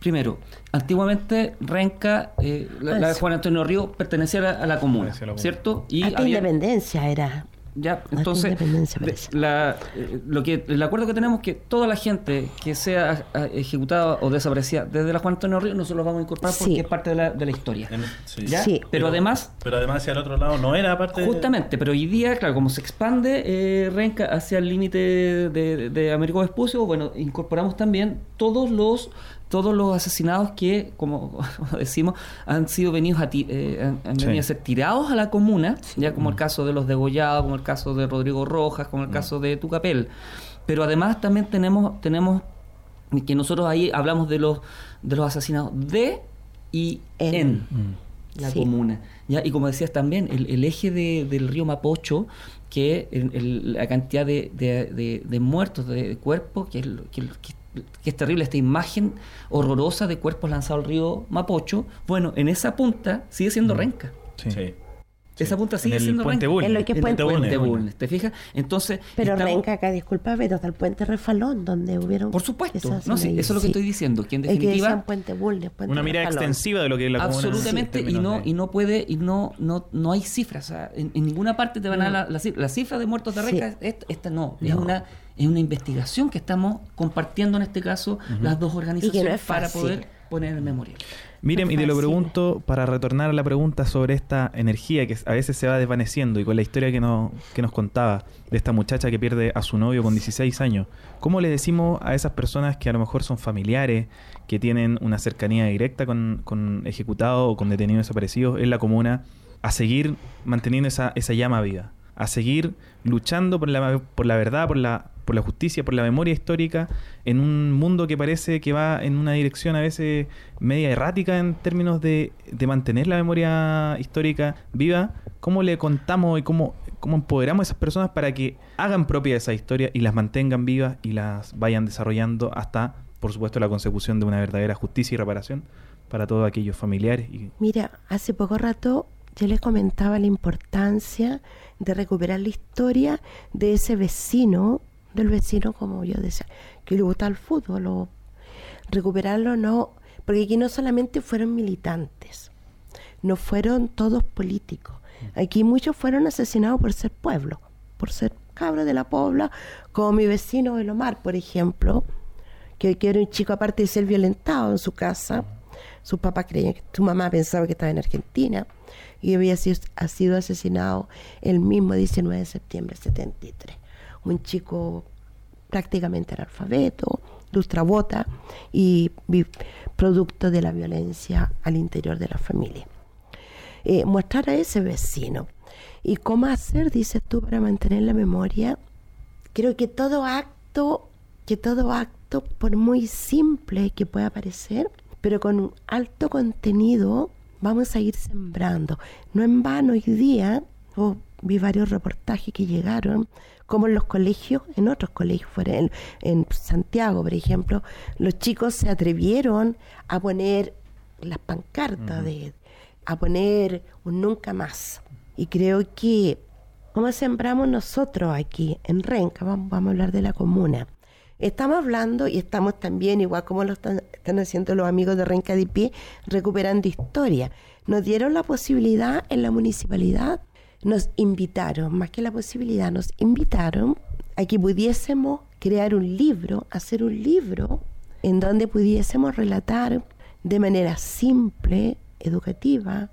Primero, antiguamente Renca, eh, la, la de Juan Antonio Río, pertenecía a la, a la comuna, Pertenecía a la comuna. ¿cierto? Y Hasta había- independencia era. Ya, entonces, la, eh, lo que, el acuerdo que tenemos es que toda la gente que sea ah, ejecutada o desaparecida desde la Juan Antonio Río, nosotros lo vamos a incorporar Sí. porque es parte de la, de la historia. En- sí. ¿ya? Sí. Pero además, Pero además hacia el otro lado no era parte de- Justamente, pero hoy día, claro, como se expande eh, Renca hacia el límite de, de Américo Vespucio, bueno, incorporamos también todos los todos los asesinados que, como, como decimos, han sido venidos a, ti- eh, han, han Sí. venido a ser tirados a la comuna, ya como el caso de los degollados, como el caso de Rodrigo Rojas, como el caso de Tucapel. Pero además también tenemos, tenemos que nosotros ahí hablamos de los de los asesinados de y En. en Mm. la Sí. comuna. ¿ya? Y como decías también, el, el eje de- del río Mapocho, que el- el- la cantidad de, de- de- de muertos, de cuerpos, que es, lo- que, que- que es terrible esta imagen horrorosa de cuerpos lanzados al río Mapocho, bueno, en esa punta sigue siendo renca. Sí. Sí. Esa punta sigue en el siendo puente renca. Bulnes. En lo que es En el Puente puente Bulnes. ¿te fijas? Entonces, Pero estamos- Renca acá, disculpa, pero hasta el puente Refalón, donde hubieron. por supuesto, no, sí, eso es lo que sí. estoy diciendo, que en Es que definitiva... Puente Bulnes, Puente Una mirada Refalón. extensiva de lo que es la comuna. Absolutamente, en y no, de- y no puede, y no, no, no hay cifras. o sea, en, en ninguna parte te van a dar la, la cifra. La cifra de muertos de Sí. Renca, esta, esta no, es No. una, es una investigación que estamos compartiendo en este caso las dos organizaciones es para poder poner en memoria. Miriam, y te lo pregunto para retornar a la pregunta sobre esta energía que a veces se va desvaneciendo y con la historia que nos, que nos contaba de esta muchacha que pierde a su novio con 16 años. ¿Cómo le decimos a esas personas que a lo mejor son familiares, que tienen una cercanía directa con, con ejecutados o con detenidos desaparecidos en la comuna, a seguir manteniendo esa, esa llama viva? A seguir luchando por la, por la verdad, por la, por la justicia, por la memoria histórica, en un mundo que parece que va en una dirección a veces media errática en términos de, de mantener la memoria histórica viva. ¿Cómo le contamos y cómo, cómo empoderamos a esas personas para que hagan propia esa historia y las mantengan vivas y las vayan desarrollando hasta, por supuesto, la consecución de una verdadera justicia y reparación para todos aquellos familiares? Y, Mira, hace poco rato yo les comentaba la importancia de recuperar la historia de ese vecino, del vecino, como yo decía, que le gusta el fútbol, o recuperarlo no, porque aquí no solamente fueron militantes, no fueron todos políticos, aquí muchos fueron asesinados por ser pueblo, por ser cabros de la pobla, como mi vecino El Omar, por ejemplo, que, que era un chico aparte de ser violentado en su casa, sus papás creían que su mamá pensaba que estaba en Argentina y había sido, ha sido asesinado el mismo 19 de septiembre del 73. Un chico prácticamente analfabeto, lustrabota y producto de la violencia al interior de la familia. Eh, mostrar a ese vecino y cómo hacer, dices tú, para mantener la memoria. Creo que todo acto, que todo acto, por muy simple que pueda parecer, pero con un alto contenido, vamos a ir sembrando. No en vano hoy día, o vi varios reportajes que llegaron, como en los colegios, en otros colegios, fuera en, en Santiago, por ejemplo, los chicos se atrevieron a poner las pancartas, de, a poner un nunca más. Y creo que, como sembramos nosotros aquí en Renca, vamos, vamos a hablar de la comuna, estamos hablando y estamos también, igual como lo están, están haciendo los amigos de Renca de Pie, recuperando historia. Nos dieron la posibilidad en la municipalidad nos invitaron, más que la posibilidad, nos invitaron a que pudiésemos crear un libro, hacer un libro en donde pudiésemos relatar de manera simple, educativa,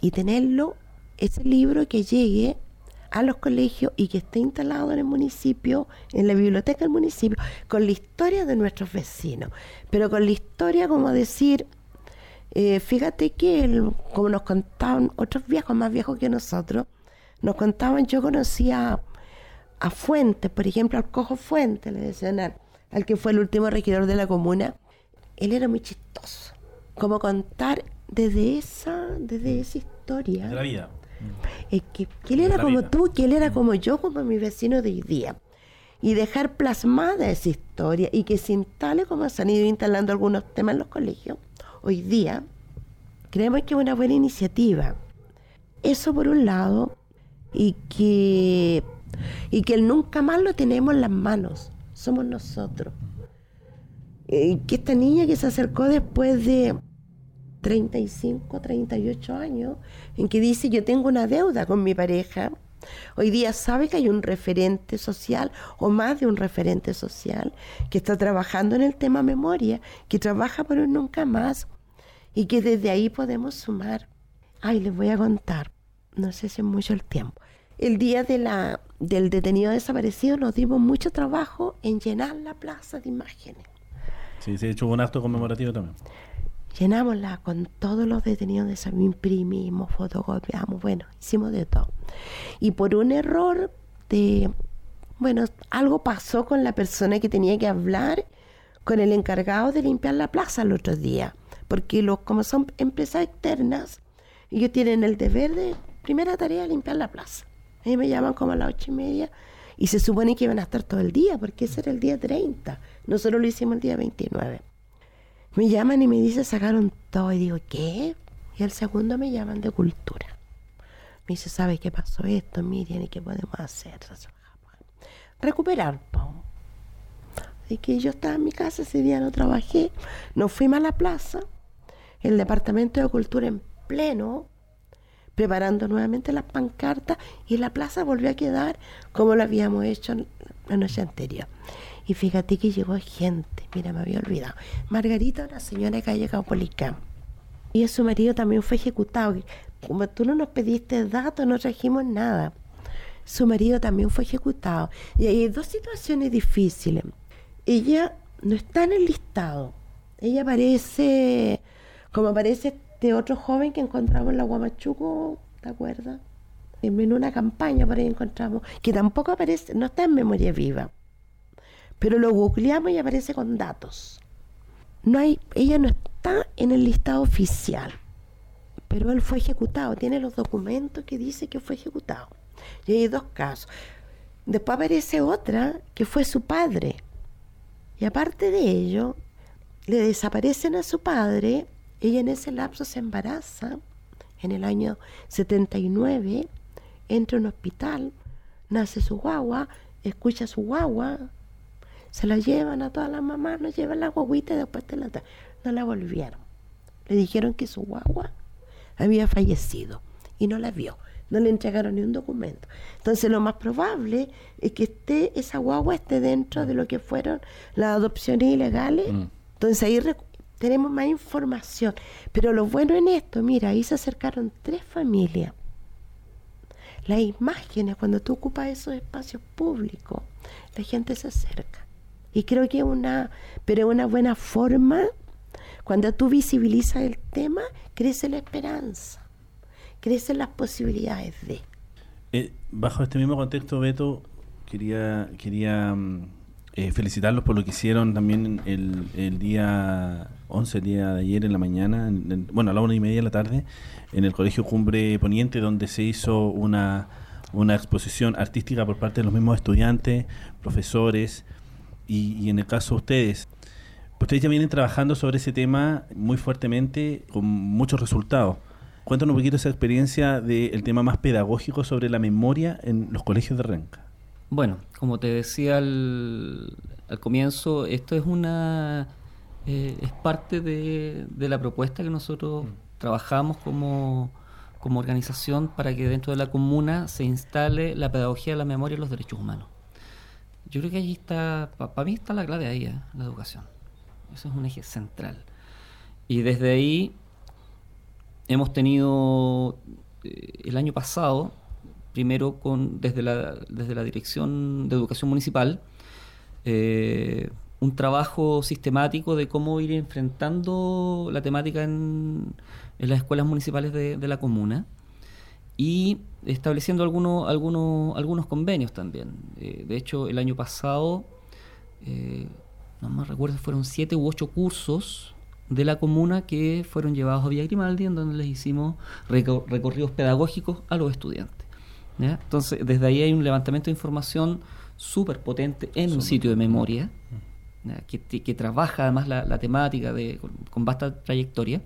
y tenerlo, ese libro que llegue a los colegios y que esté instalado en el municipio, en la biblioteca del municipio, con la historia de nuestros vecinos, pero con la historia como decir, eh, fíjate que, como nos contaban otros viejos, más viejos que nosotros, nos contaban, yo conocía a Fuentes, por ejemplo, al Cojo Fuentes, le decían al, que fue el último regidor de la comuna, él era muy chistoso. Como contar desde esa, desde esa historia. De la vida. Eh, que, él era como tú, que él era como yo, como mi vecino de hoy día. Y dejar plasmada esa historia y que se instale como se han ido instalando algunos temas en los colegios hoy día, creemos que es una buena iniciativa. Eso por un lado, y que, y que el nunca más lo tenemos en las manos, somos nosotros. Y que esta niña que se acercó después de 35, 38 años, en que dice yo tengo una deuda con mi pareja, Hoy día sabe que hay un referente social o más de un referente social que está trabajando en el tema memoria, que trabaja por un nunca más y que desde ahí podemos sumar. Ay, les voy a contar, no sé si es mucho el tiempo. El día de la, del detenido desaparecido nos dimos mucho trabajo en llenar la plaza de imágenes. Sí, se ha hecho un acto conmemorativo también llenámosla con todos los detenidos de esa, imprimimos, fotocopiamos, bueno, hicimos de todo. Y por un error de, bueno, algo pasó con la persona que tenía que hablar con el encargado de limpiar la plaza el otro día, porque los, como son empresas externas, ellos tienen el deber de, primera tarea, limpiar la plaza. Ellos me llaman como a las ocho y media y se supone que iban a estar todo el día, porque ese era el día 30. Nosotros lo hicimos el día 29. Me llaman y me dicen, sacaron todo. Y digo, ¿qué? Y el segundo me llaman de cultura. Me dice, ¿sabes qué pasó esto, Miriam? ¿Y qué podemos hacer? Recuperar, po. Así que yo estaba en mi casa, ese día no trabajé. Nos fuimos a la plaza, el departamento de cultura en pleno, preparando nuevamente las pancartas y la plaza volvió a quedar como lo habíamos hecho la noche anterior. Y fíjate que llegó gente, mira, me había olvidado. Margarita, una señora que ha llegado Y su marido también fue ejecutado. Como tú no nos pediste datos, no trajimos nada. Su marido también fue ejecutado. Y hay dos situaciones difíciles. Ella no está en el listado. Ella aparece, como aparece este otro joven que encontramos en la Guamachuco, ¿te acuerdas? En una campaña por ahí encontramos, que tampoco aparece, no está en memoria viva pero lo googleamos y aparece con datos. No hay, ella no está en el listado oficial, pero él fue ejecutado, tiene los documentos que dice que fue ejecutado. Y hay dos casos. Después aparece otra que fue su padre. Y aparte de ello, le desaparecen a su padre, ella en ese lapso se embaraza, en el año 79, entra a un hospital, nace su guagua, escucha su guagua, se la llevan a todas las mamás, nos llevan la guaguita y después te la no la volvieron. Le dijeron que su guagua había fallecido y no la vio. No le entregaron ni un documento. Entonces lo más probable es que esté esa guagua esté dentro de lo que fueron las adopciones ilegales. Mm. Entonces ahí tenemos más información. Pero lo bueno en esto, mira, ahí se acercaron tres familias. Las imágenes, cuando tú ocupas esos espacios públicos, la gente se acerca. Y creo que una, pero una buena forma, cuando tú visibilizas el tema, crece la esperanza, crecen las posibilidades de. Eh, bajo este mismo contexto, Beto, quería, quería mm, eh, felicitarlos por lo que hicieron también el, el día 11, el día de ayer en la mañana, bueno, a la una y media de la tarde, en el Colegio Cumbre Poniente, donde se hizo una, una exposición artística por parte de los mismos estudiantes, profesores, y, en el caso de ustedes, ustedes ya vienen trabajando sobre ese tema muy fuertemente, con muchos resultados. Cuéntanos un poquito esa experiencia del tema más pedagógico sobre la memoria en los colegios de Renca. Bueno, como te decía al, al comienzo, esto es una eh, es parte de, de, la propuesta que nosotros mm. trabajamos como, como organización para que dentro de la comuna se instale la pedagogía de la memoria y los derechos humanos. Yo creo que allí está, para mí está la clave ahí, ¿eh? la educación. Eso es un eje central. Y desde ahí hemos tenido eh, el año pasado primero con desde la, desde la Dirección de Educación Municipal, eh, un trabajo sistemático de cómo ir enfrentando la temática en, en las escuelas municipales de, de, la comuna y estableciendo algunos, algunos, algunos convenios también. Eh, de hecho, el año pasado, eh, no más recuerdo, fueron siete u ocho cursos de la comuna que fueron llevados a Villa Grimaldi, en donde les hicimos recorridos pedagógicos a los estudiantes. Entonces, desde ahí hay un levantamiento de información súper potente en un sitio de memoria, que, que, trabaja además la, la temática de, con, con, vasta trayectoria.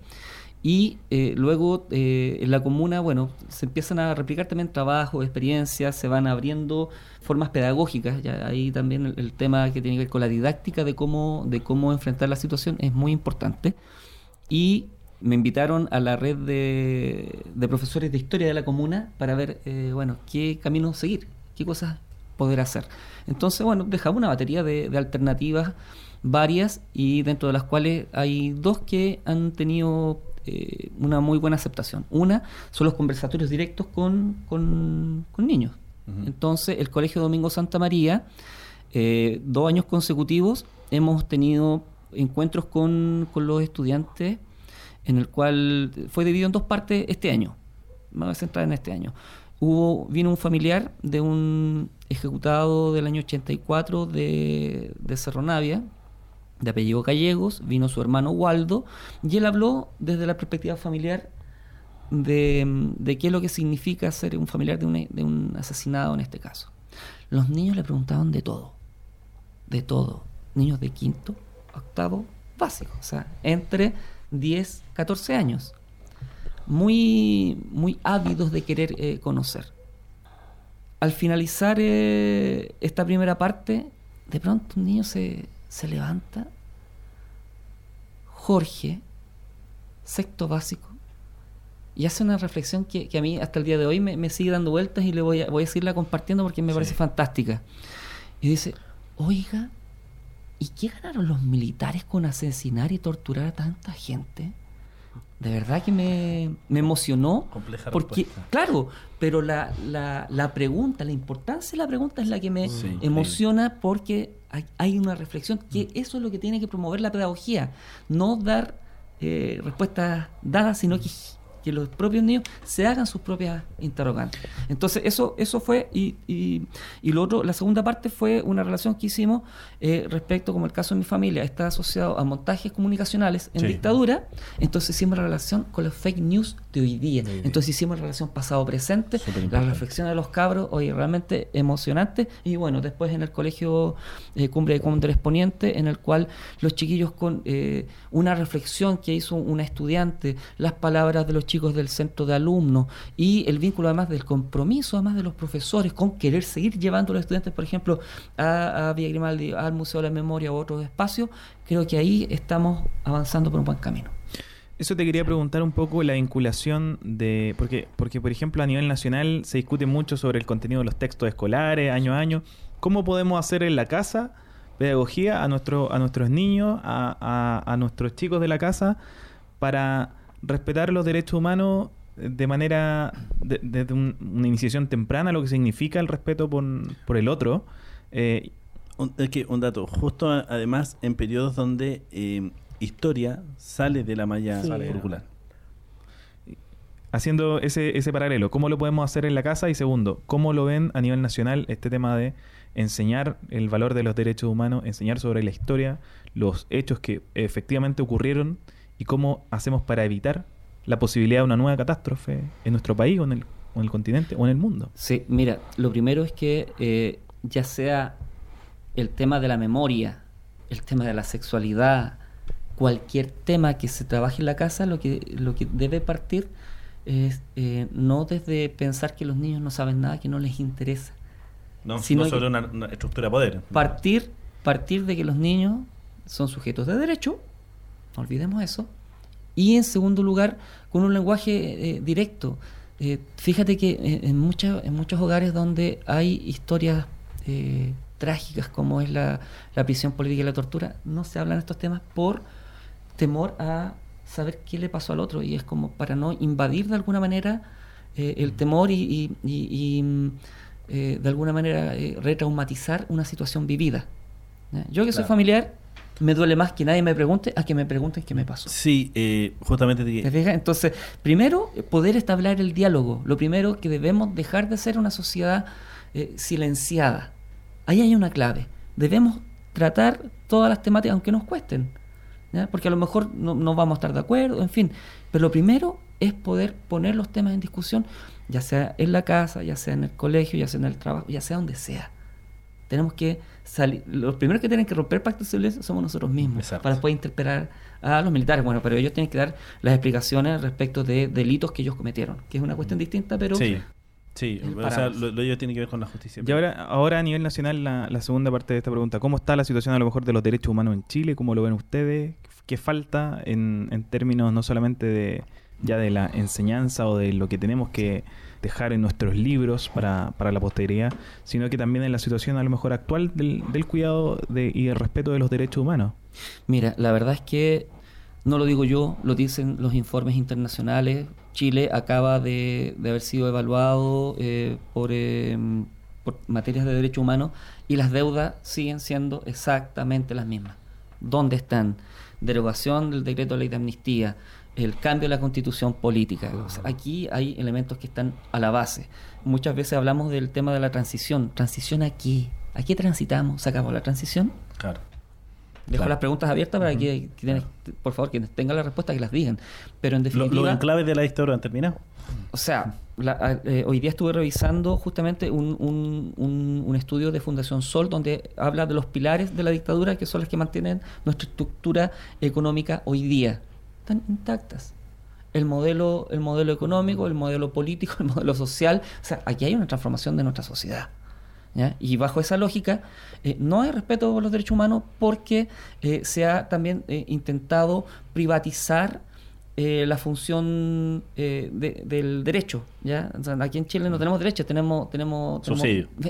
Y eh, luego eh, en la comuna, bueno, se empiezan a replicar también trabajos, experiencias, se van abriendo formas pedagógicas. Ya ahí también el, el, tema que tiene que ver con la didáctica de cómo, de cómo enfrentar la situación es muy importante. Y me invitaron a la red de, de, profesores de historia de la comuna para ver, eh, bueno, qué camino seguir, qué cosas poder hacer. Entonces, bueno, dejamos una batería de, de, alternativas varias y dentro de las cuales hay dos que han tenido eh, una muy buena aceptación. Una son los conversatorios directos con, con, con niños. Uh -huh. Entonces, el Colegio Domingo Santa María, eh, dos años consecutivos, hemos tenido encuentros con, con los estudiantes en el cual fue dividido en dos partes este año. Me voy a centrar en este año. Hubo, vino un familiar de un ejecutado del año 84 de, de Cerro Navia, de apellido Gallegos, vino su hermano Waldo, y él habló desde la perspectiva familiar de, de qué es lo que significa ser un familiar de un, de un asesinado en este caso. Los niños le preguntaban de todo, de todo. Niños de quinto, octavo, básico, o sea, entre 10, 14 años, muy, muy ávidos de querer eh, conocer. Al finalizar eh, esta primera parte, de pronto un niño se, se levanta, Jorge, sexto básico, y hace una reflexión que, que a mí hasta el día de hoy me, me, sigue dando vueltas y le voy a, voy a seguirla compartiendo porque me sí. parece fantástica. Y dice, oiga, ¿Y qué ganaron los militares con asesinar y torturar a tanta gente? De verdad que me, me emocionó. Compleja porque, respuesta. claro, pero la, la, la, pregunta, la importancia de la pregunta es la que me sí, emociona sí. porque hay, hay, una reflexión que mm. eso es lo que tiene que promover la pedagogía. No dar eh, respuestas dadas, sino que que los propios niños se hagan sus propias interrogantes. Entonces, eso, eso fue, y, y, y lo otro, la segunda parte fue una relación que hicimos eh, respecto, como el caso de mi familia, está asociado a montajes comunicacionales en sí. dictadura, entonces hicimos la relación con los fake news de hoy día. De entonces hicimos la relación pasado-presente, la reflexión de los cabros, hoy realmente emocionante, y bueno, después en el colegio eh, Cumbre de Condres Poniente, en el cual los chiquillos con eh, una reflexión que hizo una estudiante, las palabras de los chicos del centro de alumnos y el vínculo además del compromiso además de los profesores con querer seguir llevando a los estudiantes, por ejemplo, a, a Villa Grimaldi, al Museo de la Memoria o otros espacios, creo que ahí estamos avanzando por un buen camino. Eso te quería preguntar un poco la vinculación de. Porque, porque, por ejemplo, a nivel nacional se discute mucho sobre el contenido de los textos escolares, año a año. ¿Cómo podemos hacer en la casa pedagogía a, nuestro, a nuestros niños, a, a nuestros chicos de la casa, para respetar los derechos humanos de manera desde de, de un, una iniciación temprana, lo que significa el respeto por, por el otro. Eh, un, es que un dato, justo a, además en periodos donde eh, historia sale de la malla sí. curricular. haciendo ese, ese paralelo, ¿cómo lo podemos hacer en la casa? Y segundo, ¿cómo lo ven a nivel nacional este tema de enseñar el valor de los derechos humanos, enseñar sobre la historia, los hechos que efectivamente ocurrieron y cómo hacemos para evitar la posibilidad de una nueva catástrofe en nuestro país o en el, o en el continente o en el mundo? Sí, mira, lo primero es que eh, ya sea el tema de la memoria, el tema de la sexualidad, cualquier tema que se trabaje en la casa, lo que, lo que debe partir es eh, no desde pensar que los niños no saben nada, que no les interesa. No, Sino no sobre una estructura de poder. Partir, partir de que los niños son sujetos de derecho, no olvidemos eso. Y en segundo lugar, con un lenguaje eh, directo. Eh, fíjate que eh, en, mucha- en muchos hogares donde hay historias eh, trágicas como es la, la prisión política y la tortura, no se hablan estos temas por temor a saber qué le pasó al otro. Y es como para no invadir de alguna manera el temor y, y- y- y, mm, de alguna manera retraumatizar una situación vivida. Yo que soy familiar, me duele más que nadie me pregunte a que me pregunten qué me pasó. Sí, eh, justamente te- ¿Te fijas? Entonces, primero, poder establecer el diálogo. Lo primero que debemos dejar de ser una sociedad eh, silenciada. Ahí hay una clave. Debemos tratar todas las temáticas, aunque nos cuesten. ¿ya? Porque a lo mejor no, no vamos a estar de acuerdo, en fin. Pero lo primero es poder poner los temas en discusión, ya sea en la casa, ya sea en el colegio, ya sea en el trabajo, ya sea donde sea. Tenemos que. Los primeros que tienen que romper pactos de silencio somos nosotros mismos Exacto. para poder interpelar a los militares. Bueno, pero ellos tienen que dar las explicaciones respecto de delitos que ellos cometieron, que es una cuestión distinta, pero sí, sí. O sea, lo, lo ello tiene que ver con la justicia. Y ahora, ahora a nivel nacional, la, la segunda parte de esta pregunta, ¿cómo está la situación a lo mejor de los derechos humanos en Chile? ¿Cómo lo ven ustedes? ¿Qué falta en, en términos no solamente de ya de la enseñanza o de lo que tenemos que dejar en nuestros libros para, para la posteridad, sino que también en la situación a lo mejor actual del, del cuidado de, y el respeto de los derechos humanos? Mira, la verdad es que no lo digo yo, lo dicen los informes internacionales. Chile acaba de, de haber sido evaluado eh, por, eh, por materias de derechos humanos y las deudas siguen siendo exactamente las mismas. ¿Dónde están? Derogación del decreto de ley de amnistía, el cambio de la constitución política. O sea, aquí hay elementos que están a la base. Muchas veces hablamos del tema de la transición. ¿Transición a qué? ¿A qué transitamos? ¿Se acabó la transición? Claro. Dejo Claro. las preguntas abiertas para que, quienes- por favor, quienes tengan la respuesta, que las digan. Pero en Lo- definitiva, ¿Los enclaves de la historia han terminado? o sea, la- eh, hoy día estuve revisando justamente un, un- un- un estudio de Fundación Sol donde habla de los pilares de la dictadura que son las que mantienen nuestra estructura económica hoy día. Están intactas. El modelo, el modelo económico, el modelo político, el modelo social. O sea, aquí hay una transformación de nuestra sociedad. ¿ya? Y bajo esa lógica, eh, no hay respeto por los derechos humanos porque eh, se ha también eh, intentado privatizar eh, la función eh, de- del derecho. ¿ya? O sea, aquí en Chile no tenemos derechos, tenemos, tenemos,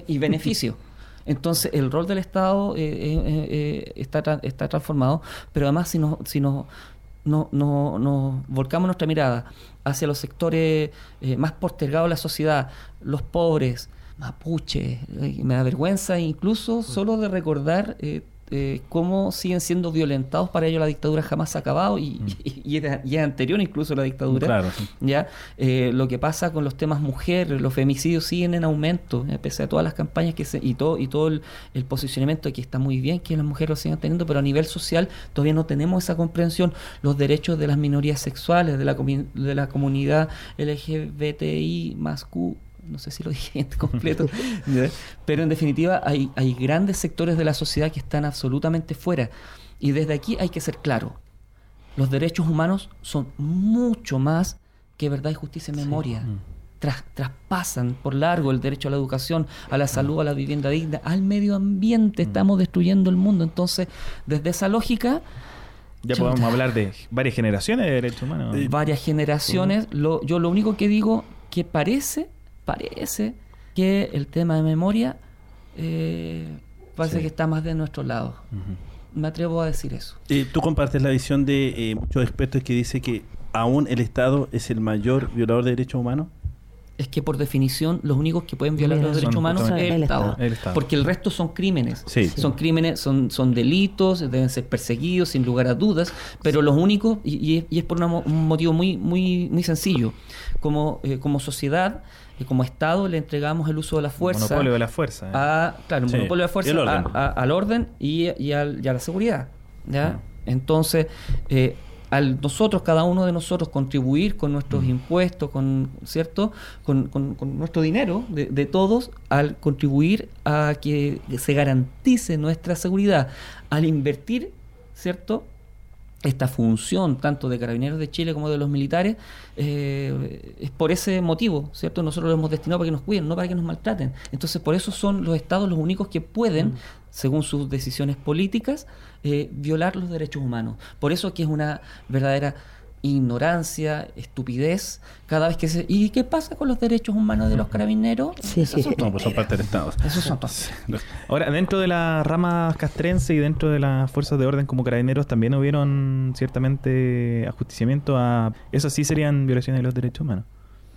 y beneficio. Entonces, el rol del Estado eh, está, está transformado, pero además si nos, si nos, no, no- nos volcamos nuestra mirada hacia los sectores eh, más postergados de la sociedad, los pobres, mapuche, eh, me da vergüenza incluso solo de recordar eh, eh, cómo siguen siendo violentados para ellos la dictadura jamás ha acabado y, y- y es, y es anterior incluso a la dictadura. Claro, sí. ¿ya? Eh, lo que pasa con los temas mujeres, los femicidios siguen en aumento, eh, pese a todas las campañas que se, y todo, y todo el, el posicionamiento que está muy bien que las mujeres lo sigan teniendo, pero a nivel social todavía no tenemos esa comprensión. Los derechos de las minorías sexuales, de la, de la comunidad LGBTI más Q. No sé si lo dije en completo, pero en definitiva hay, hay grandes sectores de la sociedad que están absolutamente fuera. Y desde aquí hay que ser claro. Los derechos humanos son mucho más que verdad y justicia y memoria. Tras- traspasan por largo el derecho a la educación, a la salud, a la vivienda digna, al medio ambiente. Estamos destruyendo el mundo. Entonces, desde esa lógica, Ya Chuta. podemos hablar de varias generaciones de derechos humanos. varias generaciones, lo, yo lo único que digo que parece, parece que el tema de memoria eh, parece Sí. que está más de nuestro lado. Me atrevo a decir eso. Eh, ¿Tú compartes la visión de eh, muchos expertos que dice que aún el Estado es el mayor violador de derechos humanos? es que por definición los únicos que pueden violar los derechos humanos es el, el Estado. Estado. El Estado. Porque el resto son crímenes. Sí. Son crímenes, son, son delitos, deben ser perseguidos sin lugar a dudas, pero los únicos, y, y es, por una un motivo muy, muy, muy sencillo, como, eh, como sociedad, y como Estado le entregamos el uso de la fuerza Monopolio de la fuerza. ¿eh? a, claro, Sí. monopolio de fuerza Y el orden. a- a- al orden y, y al- y a la seguridad. ¿ya? Ah. Entonces, eh, al nosotros, cada uno de nosotros, contribuir con Mm. nuestros impuestos, con cierto, con, con- con nuestro dinero de, de todos, al contribuir a que se garantice nuestra seguridad, al invertir, ¿cierto? Esta función tanto de carabineros de Chile como de los militares eh, es por ese motivo, ¿cierto? Nosotros lo hemos destinado para que nos cuiden, no para que nos maltraten. Entonces, por eso son los estados los únicos que pueden, según sus decisiones políticas, eh, violar los derechos humanos. Por eso que es una verdadera ignorancia, estupidez, cada vez que se... ¿Y qué pasa con los derechos humanos de los carabineros? Sí. Esos son No, pues son parte del Estado. Esos son todos. Ahora, dentro de las ramas castrense y dentro de las fuerzas de orden como carabineros también hubieron ciertamente ajusticiamiento a... Esas sí serían violaciones de los derechos humanos,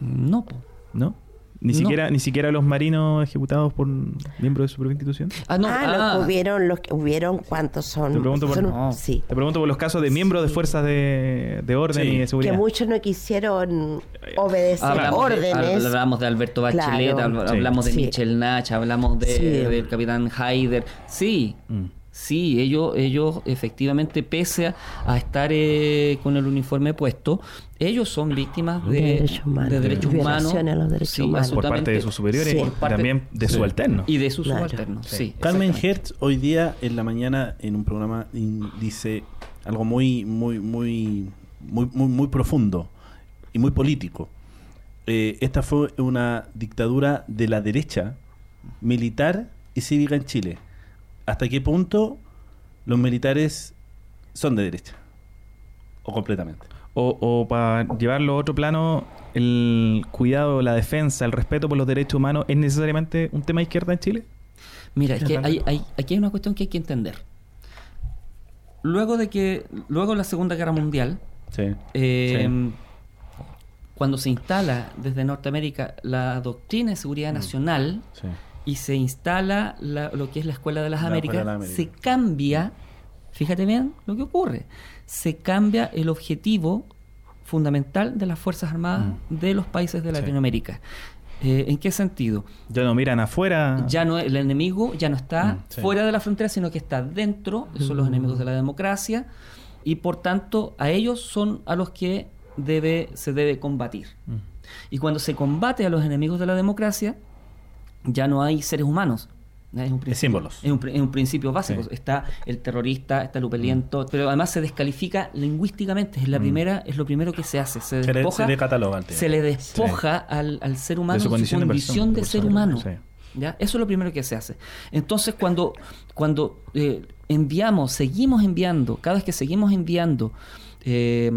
No, po. ¿no? Ni No. siquiera ni siquiera los marinos ejecutados por miembros de su propia institución. Ah, no, ah, ah, los que hubieron, los que hubieron, ¿cuántos son? Te pregunto por- Son- No. Sí. Te pregunto por los casos de miembros de fuerzas de, de orden Sí. y de Que seguridad. muchos no quisieron obedecer Hablamos de, órdenes. hablamos de Alberto Bachelet, Claro. hablamos de Sí. Michel Nach, hablamos de, Sí. del capitán Haider. Sí, Mm. Sí, ellos, ellos efectivamente, pese a, a estar eh, con el uniforme puesto, ellos son víctimas de, De derechos humanos. de derechos humanos. Violaciones a los derechos Sí, humanos. por parte de sus superiores Sí. y parte- también de Sí. subalternos. Y de sus Claro. subalternos. Sí. Sí, Carmen. Hertz hoy día en la mañana en un programa in- dice algo muy muy muy muy muy, muy profundo y muy político. Eh, esta fue una dictadura de la derecha militar y cívica en Chile. ¿Hasta qué punto los militares son de derecha? O completamente. O, o para llevarlo a otro plano, el cuidado, la defensa, el respeto por los derechos humanos, ¿es necesariamente un tema de izquierda en Chile? Mira, es que hay, hay- aquí hay una cuestión que hay que entender. Luego de que, luego de la Segunda Guerra Mundial, Sí. Eh, Cuando se instala desde Norteamérica la doctrina de seguridad nacional Sí. Y se instala la- lo que es la Escuela de las La Américas, de se cambia, fíjate bien lo que ocurre, se cambia el objetivo fundamental de las Fuerzas Armadas de los países de Sí. Latinoamérica. Eh, ¿En qué sentido? Ya no miran afuera. Ya no el enemigo ya no está Mm, sí. fuera de la frontera, sino que está dentro, son los enemigos de la democracia y por tanto a ellos son a los que debe se debe combatir. Mm. Y cuando se combate a los enemigos de la democracia, ya no hay seres humanos. Es un, Es símbolos. es un, pri- es un principio básico. Sí. Está el terrorista, está el upeliento, pero además se descalifica lingüísticamente. Es la primera, es lo primero que se hace. Se despoja, se le cataloga se le despoja al, al ser humano De su condición de persona, de de ser humano. sí. ¿ya? Eso es lo primero que se hace. Entonces, cuando, cuando eh, enviamos, seguimos enviando, cada vez que seguimos enviando eh,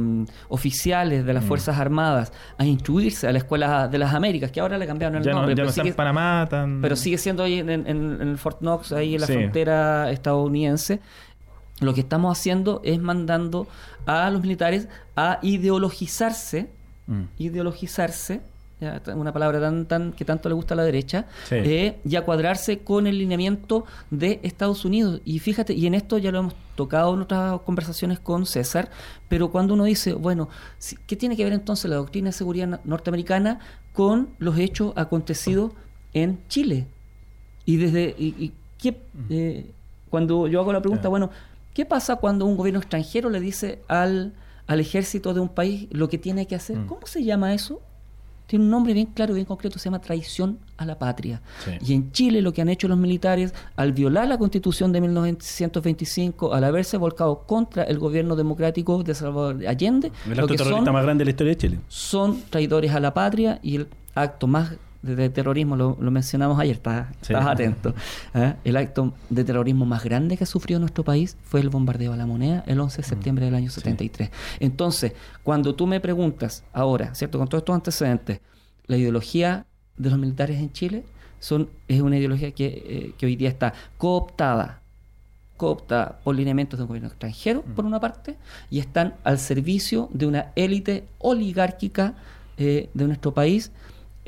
oficiales Mm. de las Fuerzas Armadas a instruirse a la Escuela de las Américas, que ahora le cambiaron el ya no, nombre, ya pero no sigue- en Panamá tan... pero sigue siendo ahí en, en- Fort Knox, ahí en la Sí. frontera estadounidense. Lo que estamos haciendo es mandando a los militares a ideologizarse, Mm. ideologizarse, ya, una palabra tan, tan que tanto le gusta a la derecha, Sí. eh, y a cuadrarse con el lineamiento de Estados Unidos. Y fíjate, y en esto ya lo hemos tocado en otras conversaciones con César, pero cuando uno dice, bueno, ¿qué tiene que ver entonces la doctrina de seguridad na- norteamericana con los hechos acontecidos en Chile? Y desde y, y qué, eh, cuando yo hago la pregunta, bueno, ¿qué pasa cuando un gobierno extranjero le dice al, al ejército de un país lo que tiene que hacer? Mm. ¿Cómo se llama eso? Tiene un nombre bien claro y bien concreto, se llama traición a la patria. Sí. Y en Chile lo que han hecho los militares, al violar la constitución de 1925, al haberse volcado contra el gobierno democrático de Salvador Allende, El lo acto que terrorista son, más grande de la historia de Chile. son traidores a la patria y el acto más de, terrorismo, lo, lo mencionamos ayer, estás, Sí. estás atento. ¿eh? El acto de terrorismo más grande que ha sufrido nuestro país fue el bombardeo a la moneda el 11 de septiembre del año 73. Entonces, cuando tú me preguntas ahora, ¿cierto? Con todos estos antecedentes, la ideología de los militares en Chile son, es una ideología que, eh, que hoy día está cooptada cooptada por lineamientos de un gobierno extranjero, por una parte, y están al servicio de una élite oligárquica eh, de nuestro país,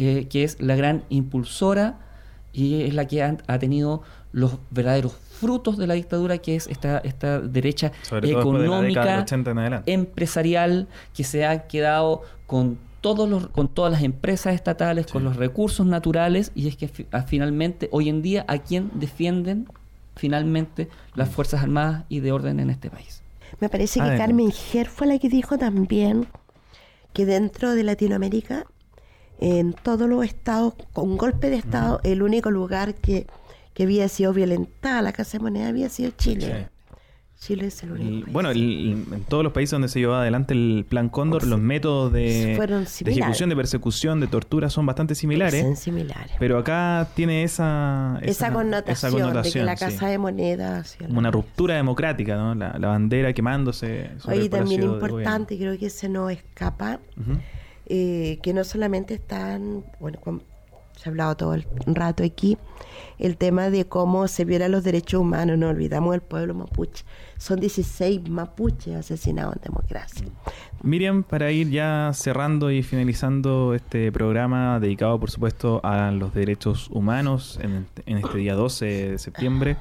eh, que es la gran impulsora y es la que ha, ha tenido los verdaderos frutos de la dictadura, que es esta, esta derecha Sobre todo después de la década del económica, 80 en adelante. empresarial, que se ha quedado con todos los, con todas las empresas estatales, con los recursos naturales, y es que fi- a- finalmente, hoy en día, ¿a quién defienden finalmente las Mm. Fuerzas Armadas y de orden en este país? Me parece que Adelante. Carmen Ger fue la que dijo también que dentro de Latinoamérica, en todos los estados, con golpe de estado, el único lugar que, que había sido violentada la Casa de Moneda había sido Chile. Chile es el único. País. bueno, el- en todos los países donde se llevó adelante el plan Cóndor, los métodos de, de ejecución, de persecución, de tortura son bastante similares. Son similares. Pero acá tiene esa, esa, connotación esa de que la sí. Casa de Moneda... ha sido Como una ruptura democrática, ¿no? La, la bandera quemándose. sobre Oye, el también de importante, creo que se nos escapa. Eh, que no solamente están, bueno, se ha hablado todo el rato aquí, el tema de cómo se violan los derechos humanos, no olvidamos el pueblo mapuche. Son 16 mapuches asesinados en democracia. Miriam, para ir ya cerrando y finalizando este programa dedicado, por supuesto, a los derechos humanos en, en este día 12 de septiembre,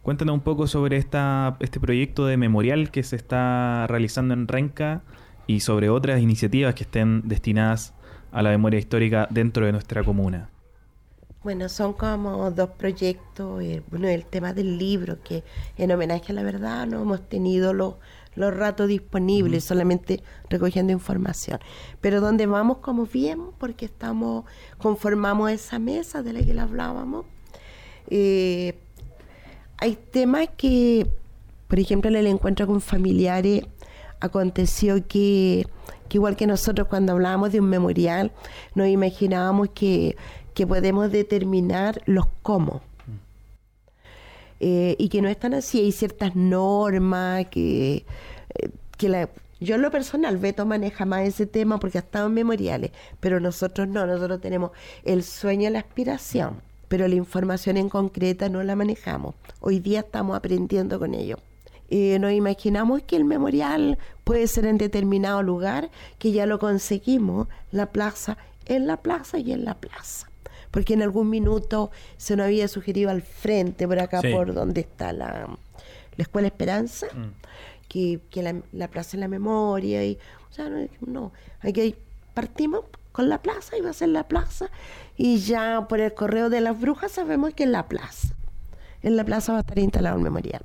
cuéntanos un poco sobre esta, este proyecto de memorial que se está realizando en Renca y sobre otras iniciativas que estén destinadas a la memoria histórica dentro de nuestra comuna. Bueno, son como dos proyectos. eh, bueno, el tema del libro, que en homenaje a la verdad no hemos tenido los, los ratos disponibles, solamente recogiendo información. Pero donde vamos como bien, porque estamos, conformamos esa mesa de la que le hablábamos. eh, hay temas que, por ejemplo, en el encuentro con familiares aconteció que, que igual que nosotros cuando hablábamos de un memorial, nos imaginábamos que, que podemos determinar los cómo. Eh, y que no es tan así, hay ciertas normas que, eh, que la, yo en lo personal, Beto maneja más ese tema porque ha estado en memoriales, pero nosotros no, nosotros tenemos el sueño y la aspiración, pero la información en concreta no la manejamos. Hoy día estamos aprendiendo con ello. Eh, nos imaginamos que el memorial puede ser en determinado lugar, que ya lo conseguimos, la plaza, en la plaza y en la plaza. Porque en algún minuto se nos había sugerido al frente, por acá, Sí. por donde está la, la Escuela Esperanza, Mm. que, que la, la plaza es la memoria. Y, o sea, no, no, aquí partimos con la plaza y va a ser la plaza. Y ya por el correo de las brujas sabemos que es la plaza. En la plaza va a estar instalado el memorial.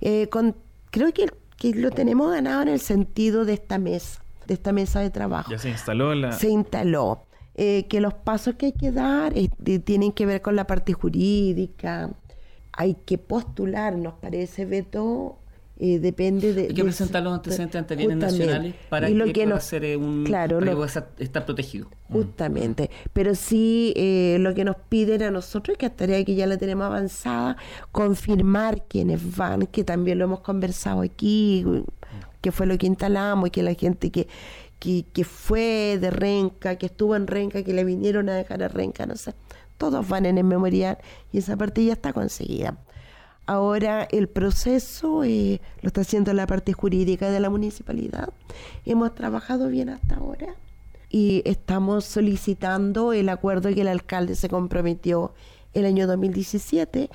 Eh, con, creo que, que lo tenemos ganado en el sentido de esta mesa, de esta mesa de trabajo Ya se instaló la... se instaló. Eh, que los pasos que hay que dar eh, de- tienen que ver con la parte jurídica. Hay que postular, nos parece, Beto, eh, depende de... Hay que de- presentar los antecedentes ante bienes justamente. nacionales para Y que, lo que pueda nos- ser eh, un claro, para que lo- pueda estar- estar protegido. Justamente. Pero sí, eh, lo que nos piden a nosotros, que es tarea que ya la tenemos avanzada, confirmar quiénes van, que también lo hemos conversado aquí, que fue lo que instalamos y que la gente que, que, que fue de Renca, que estuvo en Renca, que le vinieron a dejar a Renca, no sé, todos van en el memorial y esa parte ya está conseguida. Ahora el proceso eh, lo está haciendo la parte jurídica de la municipalidad. Hemos trabajado bien hasta ahora y estamos solicitando el acuerdo que el alcalde se comprometió el año 2017,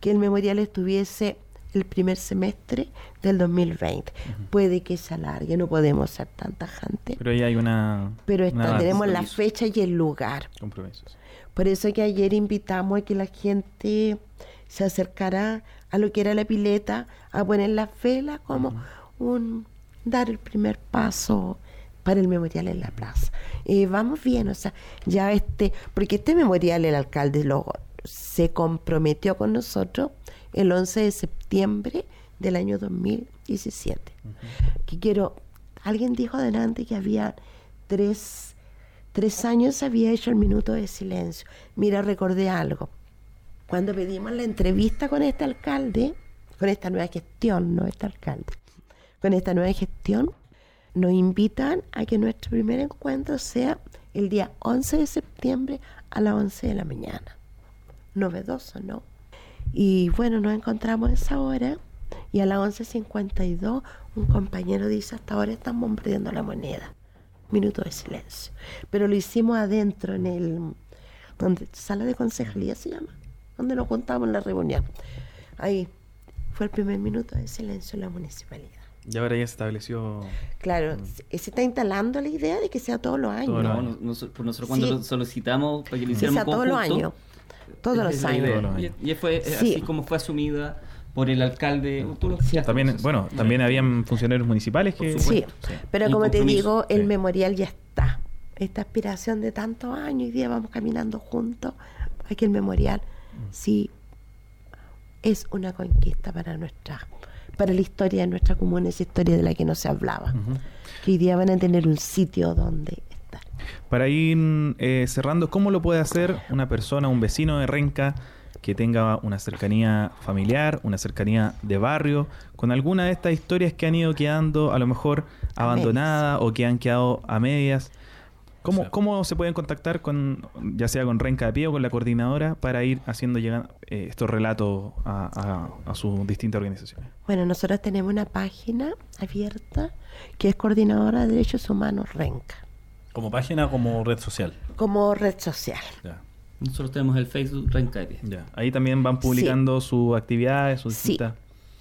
que el memorial estuviese el primer semestre del 2020. Puede que se alargue, no podemos ser tan tajantes, Pero ahí hay una... pero una está, tenemos la fecha y el lugar. Compromisos. Por eso que ayer invitamos a que la gente se acercara a lo que era la pileta, a poner las velas como un dar el primer paso para el memorial en la plaza. Eh, vamos bien, o sea, ya este, porque este memorial el alcalde lo, se comprometió con nosotros el 11 de septiembre del año 2017. Que quiero, alguien dijo adelante que había tres, tres años había hecho el minuto de silencio. Mira, recordé algo. Cuando pedimos la entrevista con este alcalde, con esta nueva gestión, no este alcalde, con esta nueva gestión, nos invitan a que nuestro primer encuentro sea el día 11 de septiembre a las 11 de la mañana. Novedoso, ¿no? Y bueno, nos encontramos a esa hora y a las 11.52 un compañero dice, hasta ahora están bombardeando la moneda. minuto de silencio. Pero lo hicimos adentro, en el donde sala de concejalía se llama, donde nos juntamos en la reunión. Ahí fue el primer minuto de silencio en la municipalidad. Y ahora ya se estableció. Claro, se, se está instalando la idea de que sea todos los años. Todos los No, años. nos- nosotros, nosotros cuando Sí. lo solicitamos para que lo que hiciéramos sea todos los conjunto, años. Todos los años. Todos los años. Y, y fue eh, Sí. así como fue asumida por el alcalde. Tú lo decías, También, bueno, sí. también habían funcionarios municipales que. Sí. Sí. pero Un como te digo, el sí. memorial ya está. Esta aspiración de tantos años, hoy día vamos caminando juntos, aquí el memorial sí es una conquista para nuestra, para la historia de nuestra comuna, esa historia de la que no se hablaba. Que hoy día van a tener un sitio donde estar. Para ir eh, cerrando, ¿cómo lo puede hacer una persona, un vecino de Renca que tenga una cercanía familiar, una cercanía de barrio, con alguna de estas historias que han ido quedando a lo mejor abandonadas o que han quedado a medias? ¿Cómo, Sí. ¿Cómo se pueden contactar con, ya sea con Renca de Pie o con la coordinadora, para ir haciendo llegar eh, estos relatos a, a- a sus distintas organizaciones? Bueno, nosotros tenemos una página abierta que es Coordinadora de Derechos Humanos Renca, ¿Como página o como red social? como red social. Ya. Nosotros tenemos el Facebook Rencaide. Ya. Ahí también van publicando sus actividades, sus Sí. distintas.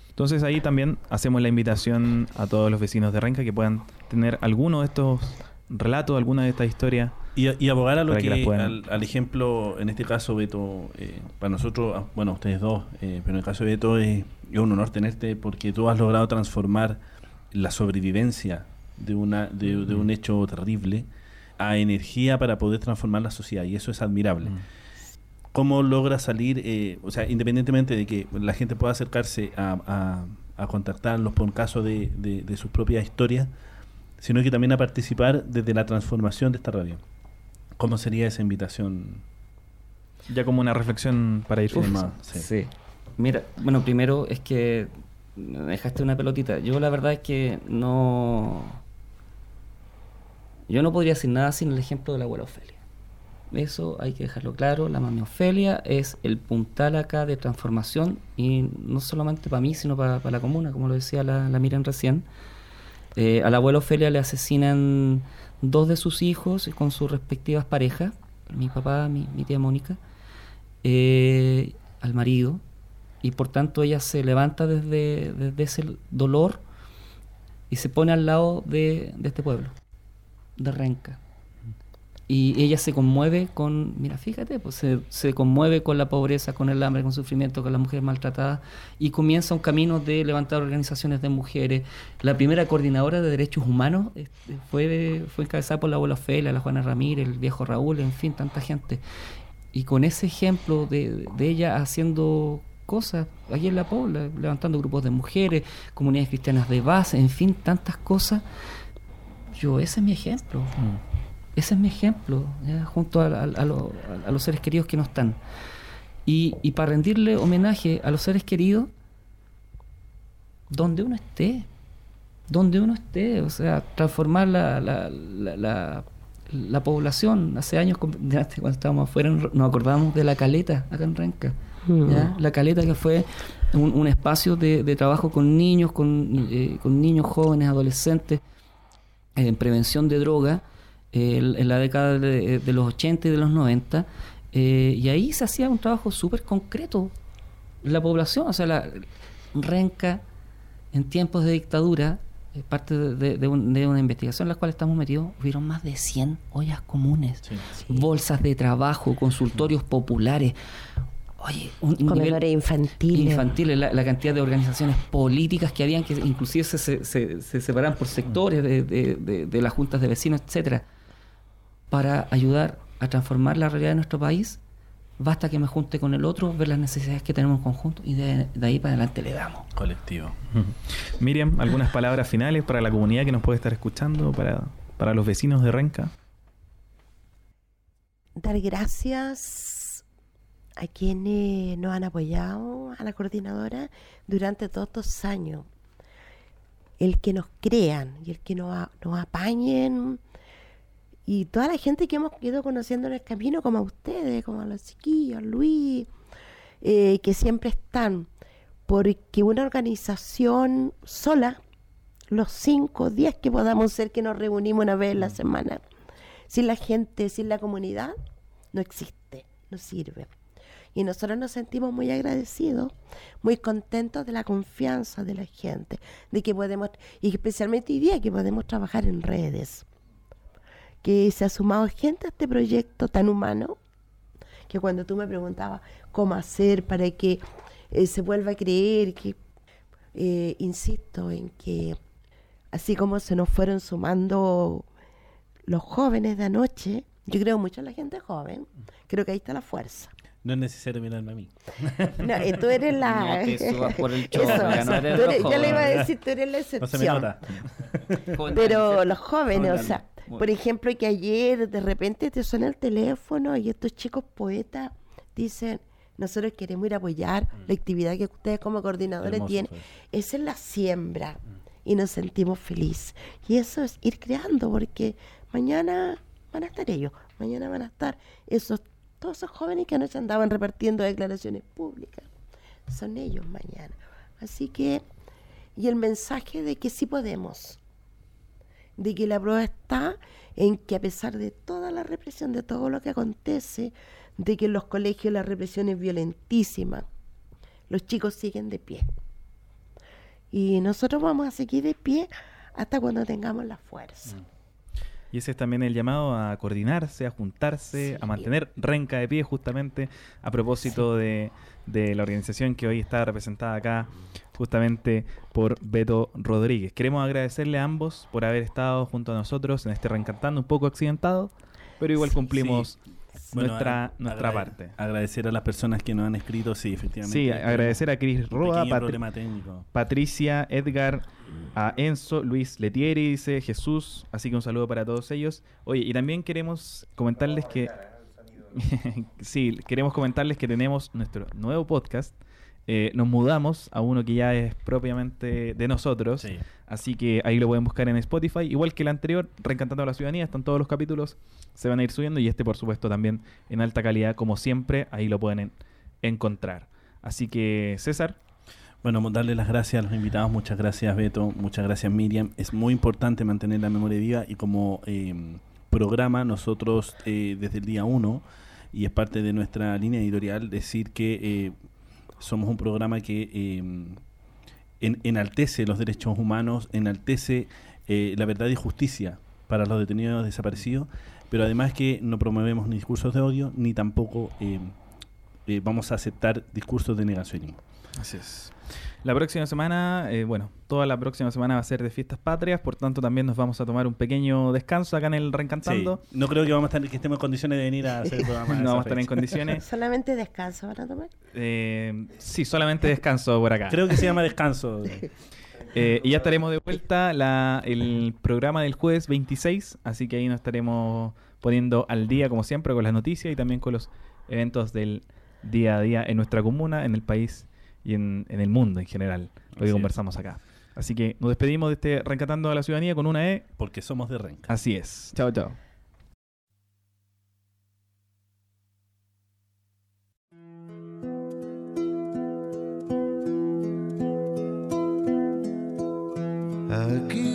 Entonces ahí también hacemos la invitación a todos los vecinos de Renca que puedan tener alguno de estos relatos, alguna de estas historias. Y, y abogar a lo que al, al ejemplo, en este caso, Beto, eh, para nosotros, ah, bueno, ustedes dos, eh, pero en el caso de Beto es, es un honor tenerte porque tú has logrado transformar la sobrevivencia de, una, de, de un hecho terrible a energía para poder transformar la sociedad y eso es admirable. Mm. ¿Cómo logra salir, eh, o sea, independientemente de que la gente pueda acercarse a, a- a contactarlos por un caso de, de- de sus propias historias, sino que también a participar desde la transformación de esta radio? ¿Cómo sería esa invitación? Ya como una reflexión para ir finalizando. sí. sí. Mira, bueno, primero es que me dejaste una pelotita. Yo la verdad es que no... Yo no podría decir nada sin el ejemplo de la abuela Ofelia. Eso hay que dejarlo claro. La mami Ofelia es el puntal acá de transformación y no solamente para mí, sino para, para la comuna, como lo decía la, la Miren recién. Eh, a la abuela le asesinan dos de sus hijos con sus respectivas parejas, mi papá, mi, mi tía Mónica, eh, al marido, y por tanto ella se levanta desde, desde ese dolor y se pone al lado de este pueblo, de Renca. Y ella se conmueve con, mira, fíjate, pues se, conmueve con la pobreza, con el hambre, con el sufrimiento, con las mujeres maltratadas y comienza un camino de levantar organizaciones de mujeres. La primera coordinadora de derechos humanos este, fue, fue encabezada por la abuela Ofelia, la Juana Ramírez, el viejo Raúl, en fin, tanta gente. Y con ese ejemplo de, de ella haciendo cosas aquí en la Pobla, levantando grupos de mujeres, comunidades cristianas de base, en fin, tantas cosas, yo, ese es mi ejemplo. Mm. Ese es mi ejemplo, ¿ya? junto a, a- a lo- a los seres queridos que no están. Y, y para rendirle homenaje a los seres queridos, donde uno esté, donde uno esté, o sea, transformar la, la, la, la- la población. Hace años, cuando estábamos afuera, nos acordamos de la caleta acá en Renca. Mm. ¿ya? La caleta que fue un, un espacio de, de trabajo con niños, con, eh, con niños jóvenes, adolescentes, eh, en prevención de droga, eh, en la década de, de los 80 y de los 90, eh, y ahí se hacía un trabajo súper concreto. La población, o sea, la renca en tiempos de dictadura, eh, parte de, un- de una investigación en la cual estamos metidos, hubieron más de 100 ollas comunes, Sí. bolsas de trabajo, consultorios populares. Oye, un, un Comedores infantiles. infantiles, la, la cantidad de organizaciones políticas que habían, que inclusive se, se, se- se separan por sectores de, de- de- de las juntas de vecinos, etcétera, para ayudar a transformar la realidad de nuestro país. Basta que me junte con el otro, ver las necesidades que tenemos en conjunto y de, de ahí para adelante le damos. Colectivo. Miriam, algunas palabras finales para la comunidad que nos puede estar escuchando, para, para los vecinos de Renca. dar gracias a quienes nos han apoyado a la coordinadora durante todos estos años. El que nos crean y el que nos apañen y toda la gente que hemos ido conociendo en el camino, como a ustedes, como a los chiquillos, Luis, eh, que siempre están, porque una organización sola los cinco días que podamos ser que nos reunimos una vez en la semana. Sin la gente, sin la comunidad, no existe, no sirve. Y nosotros nos sentimos muy agradecidos, muy contentos de la confianza de la gente, de que podemos, y especialmente hoy día que podemos trabajar en redes. Que se ha sumado gente a este proyecto tan humano, que cuando tú me preguntabas cómo hacer para que eh, se vuelva a creer, que eh, insisto en que así como se nos fueron sumando los jóvenes de anoche, yo creo mucho en la gente joven, creo que ahí está la fuerza. No es necesario mirarme a mí. No, eh, tú eres la... No te subas por el chorro, Eso, ya no eres eres- yo le iba a decir, tú eres la No se me excepción. nota. Pero los jóvenes, o sea, Por ejemplo, que ayer de repente te suena el teléfono y estos chicos poetas dicen, nosotros queremos ir a apoyar la actividad que ustedes como coordinadores Hermoso tienen. fue eso. Esa es la siembra y nos sentimos felices. Y eso es ir creando porque mañana van a estar ellos, mañana van a estar esos todos esos jóvenes que anoche andaban repartiendo declaraciones públicas. Son ellos mañana. Así que, y el mensaje de que sí podemos de que la prueba está en que a pesar de toda la represión, de todo lo que acontece, de que en los colegios la represión es violentísima, los chicos siguen de pie. Y nosotros vamos a seguir de pie hasta cuando tengamos la fuerza. Y ese es también el llamado a coordinarse, a juntarse, Sí. a mantener Renca de pie, justamente a propósito de, de la organización que hoy está representada acá, justamente por Beto Rodríguez. Queremos agradecerle a ambos por haber estado junto a nosotros en este Reencantando, un poco accidentado, pero igual Sí. cumplimos Bueno, nuestra, a- nuestra agrade- parte. Agradecer a las personas que nos han escrito, sí, efectivamente. Sí, agradecer a Cris Roa, Patri-. Patricia, Edgar, a Enzo, Luis Letieri, dice Jesús, así que un saludo para todos ellos. Oye, y también queremos comentarles que sí, queremos comentarles que tenemos nuestro nuevo podcast. Eh, nos mudamos a uno que ya es propiamente de nosotros. Sí. Así que ahí lo pueden buscar en Spotify. Igual que el anterior, Reencantando a la Ciudadanía, están todos los capítulos, se van a ir subiendo. Y este, por supuesto, también en alta calidad, como siempre, ahí lo pueden en- encontrar. Así que, César, Bueno, darle las gracias a los invitados. Muchas gracias, Beto. Muchas gracias, Miriam. Es muy importante mantener la memoria viva y como eh, programa, nosotros eh, desde el día uno, y es parte de nuestra línea editorial, decir que eh, somos un programa que eh, en- enaltece los derechos humanos, enaltece eh, la verdad y justicia para los detenidos desaparecidos, pero además que no promovemos ni discursos de odio, ni tampoco eh, eh, vamos a aceptar discursos de negacionismo. Así es. La próxima semana, eh, bueno, toda la próxima semana va a ser de fiestas patrias, por tanto también nos vamos a tomar un pequeño descanso acá en el Reencantando. Sí, No creo que vamos a estar, que estemos en condiciones de venir a hacer el programa. No vamos a estar en condiciones. Solamente descanso van a tomar. Eh, sí, solamente descanso por acá. Creo que se llama descanso. Eh, y ya estaremos de vuelta la, el programa del jueves 26, así que ahí nos estaremos poniendo al día, como siempre, con las noticias y también con los eventos del día a día en nuestra comuna, en el país y en, en el mundo en general, lo Así que es. conversamos acá. Así que nos despedimos de este Reencantando a la Ciudadanía con una E. Porque somos de Renca. Así es. Chao, chao. Aquí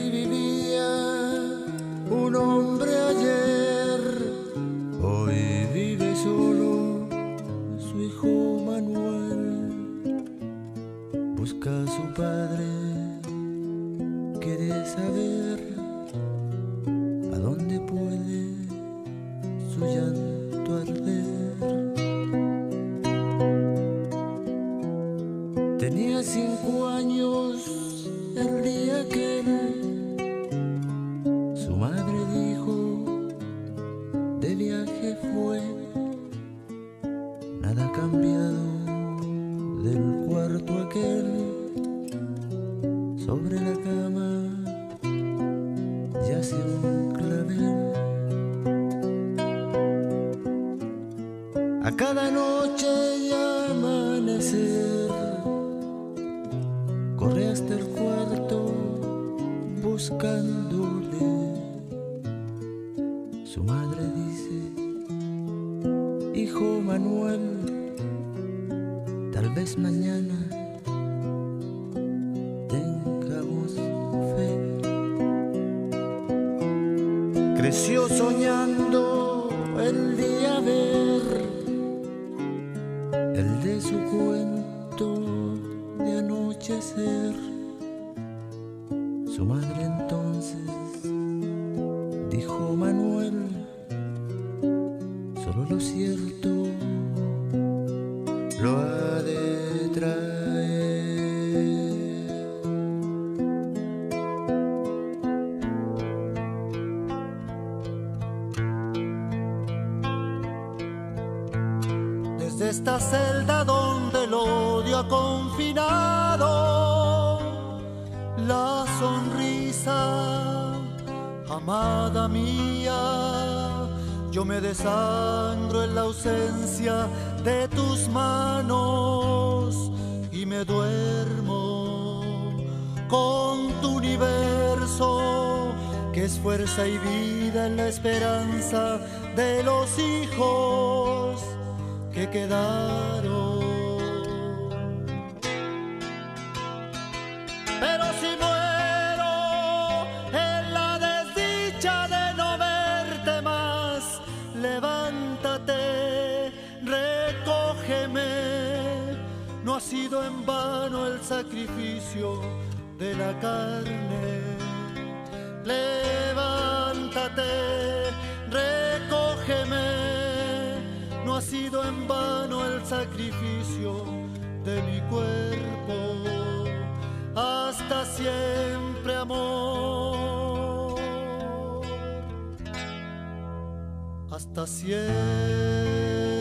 cada noche Desde esta celda donde el odio ha confinado, la sonrisa, amada mía, yo me desangro en la ausencia de tus manos y me duermo con tu universo, que es fuerza y vida en la esperanza de los hijos que quedaron. Pero si muero en la desdicha de no verte más, levántate, recógeme. No ha sido en vano el sacrificio de la carne. Levántate, recógeme. Sido en vano el sacrificio de mi cuerpo hasta siempre amor, hasta siempre.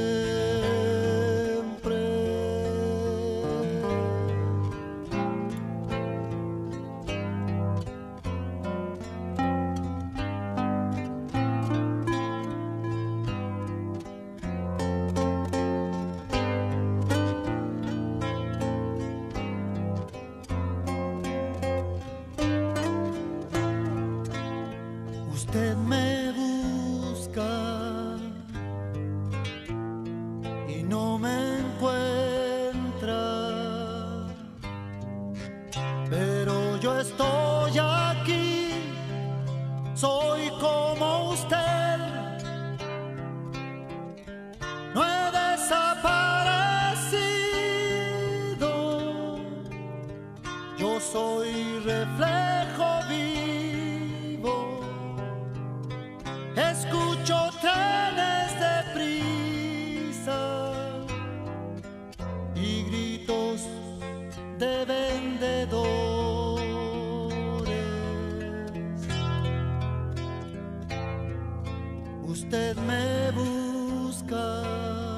Usted me busca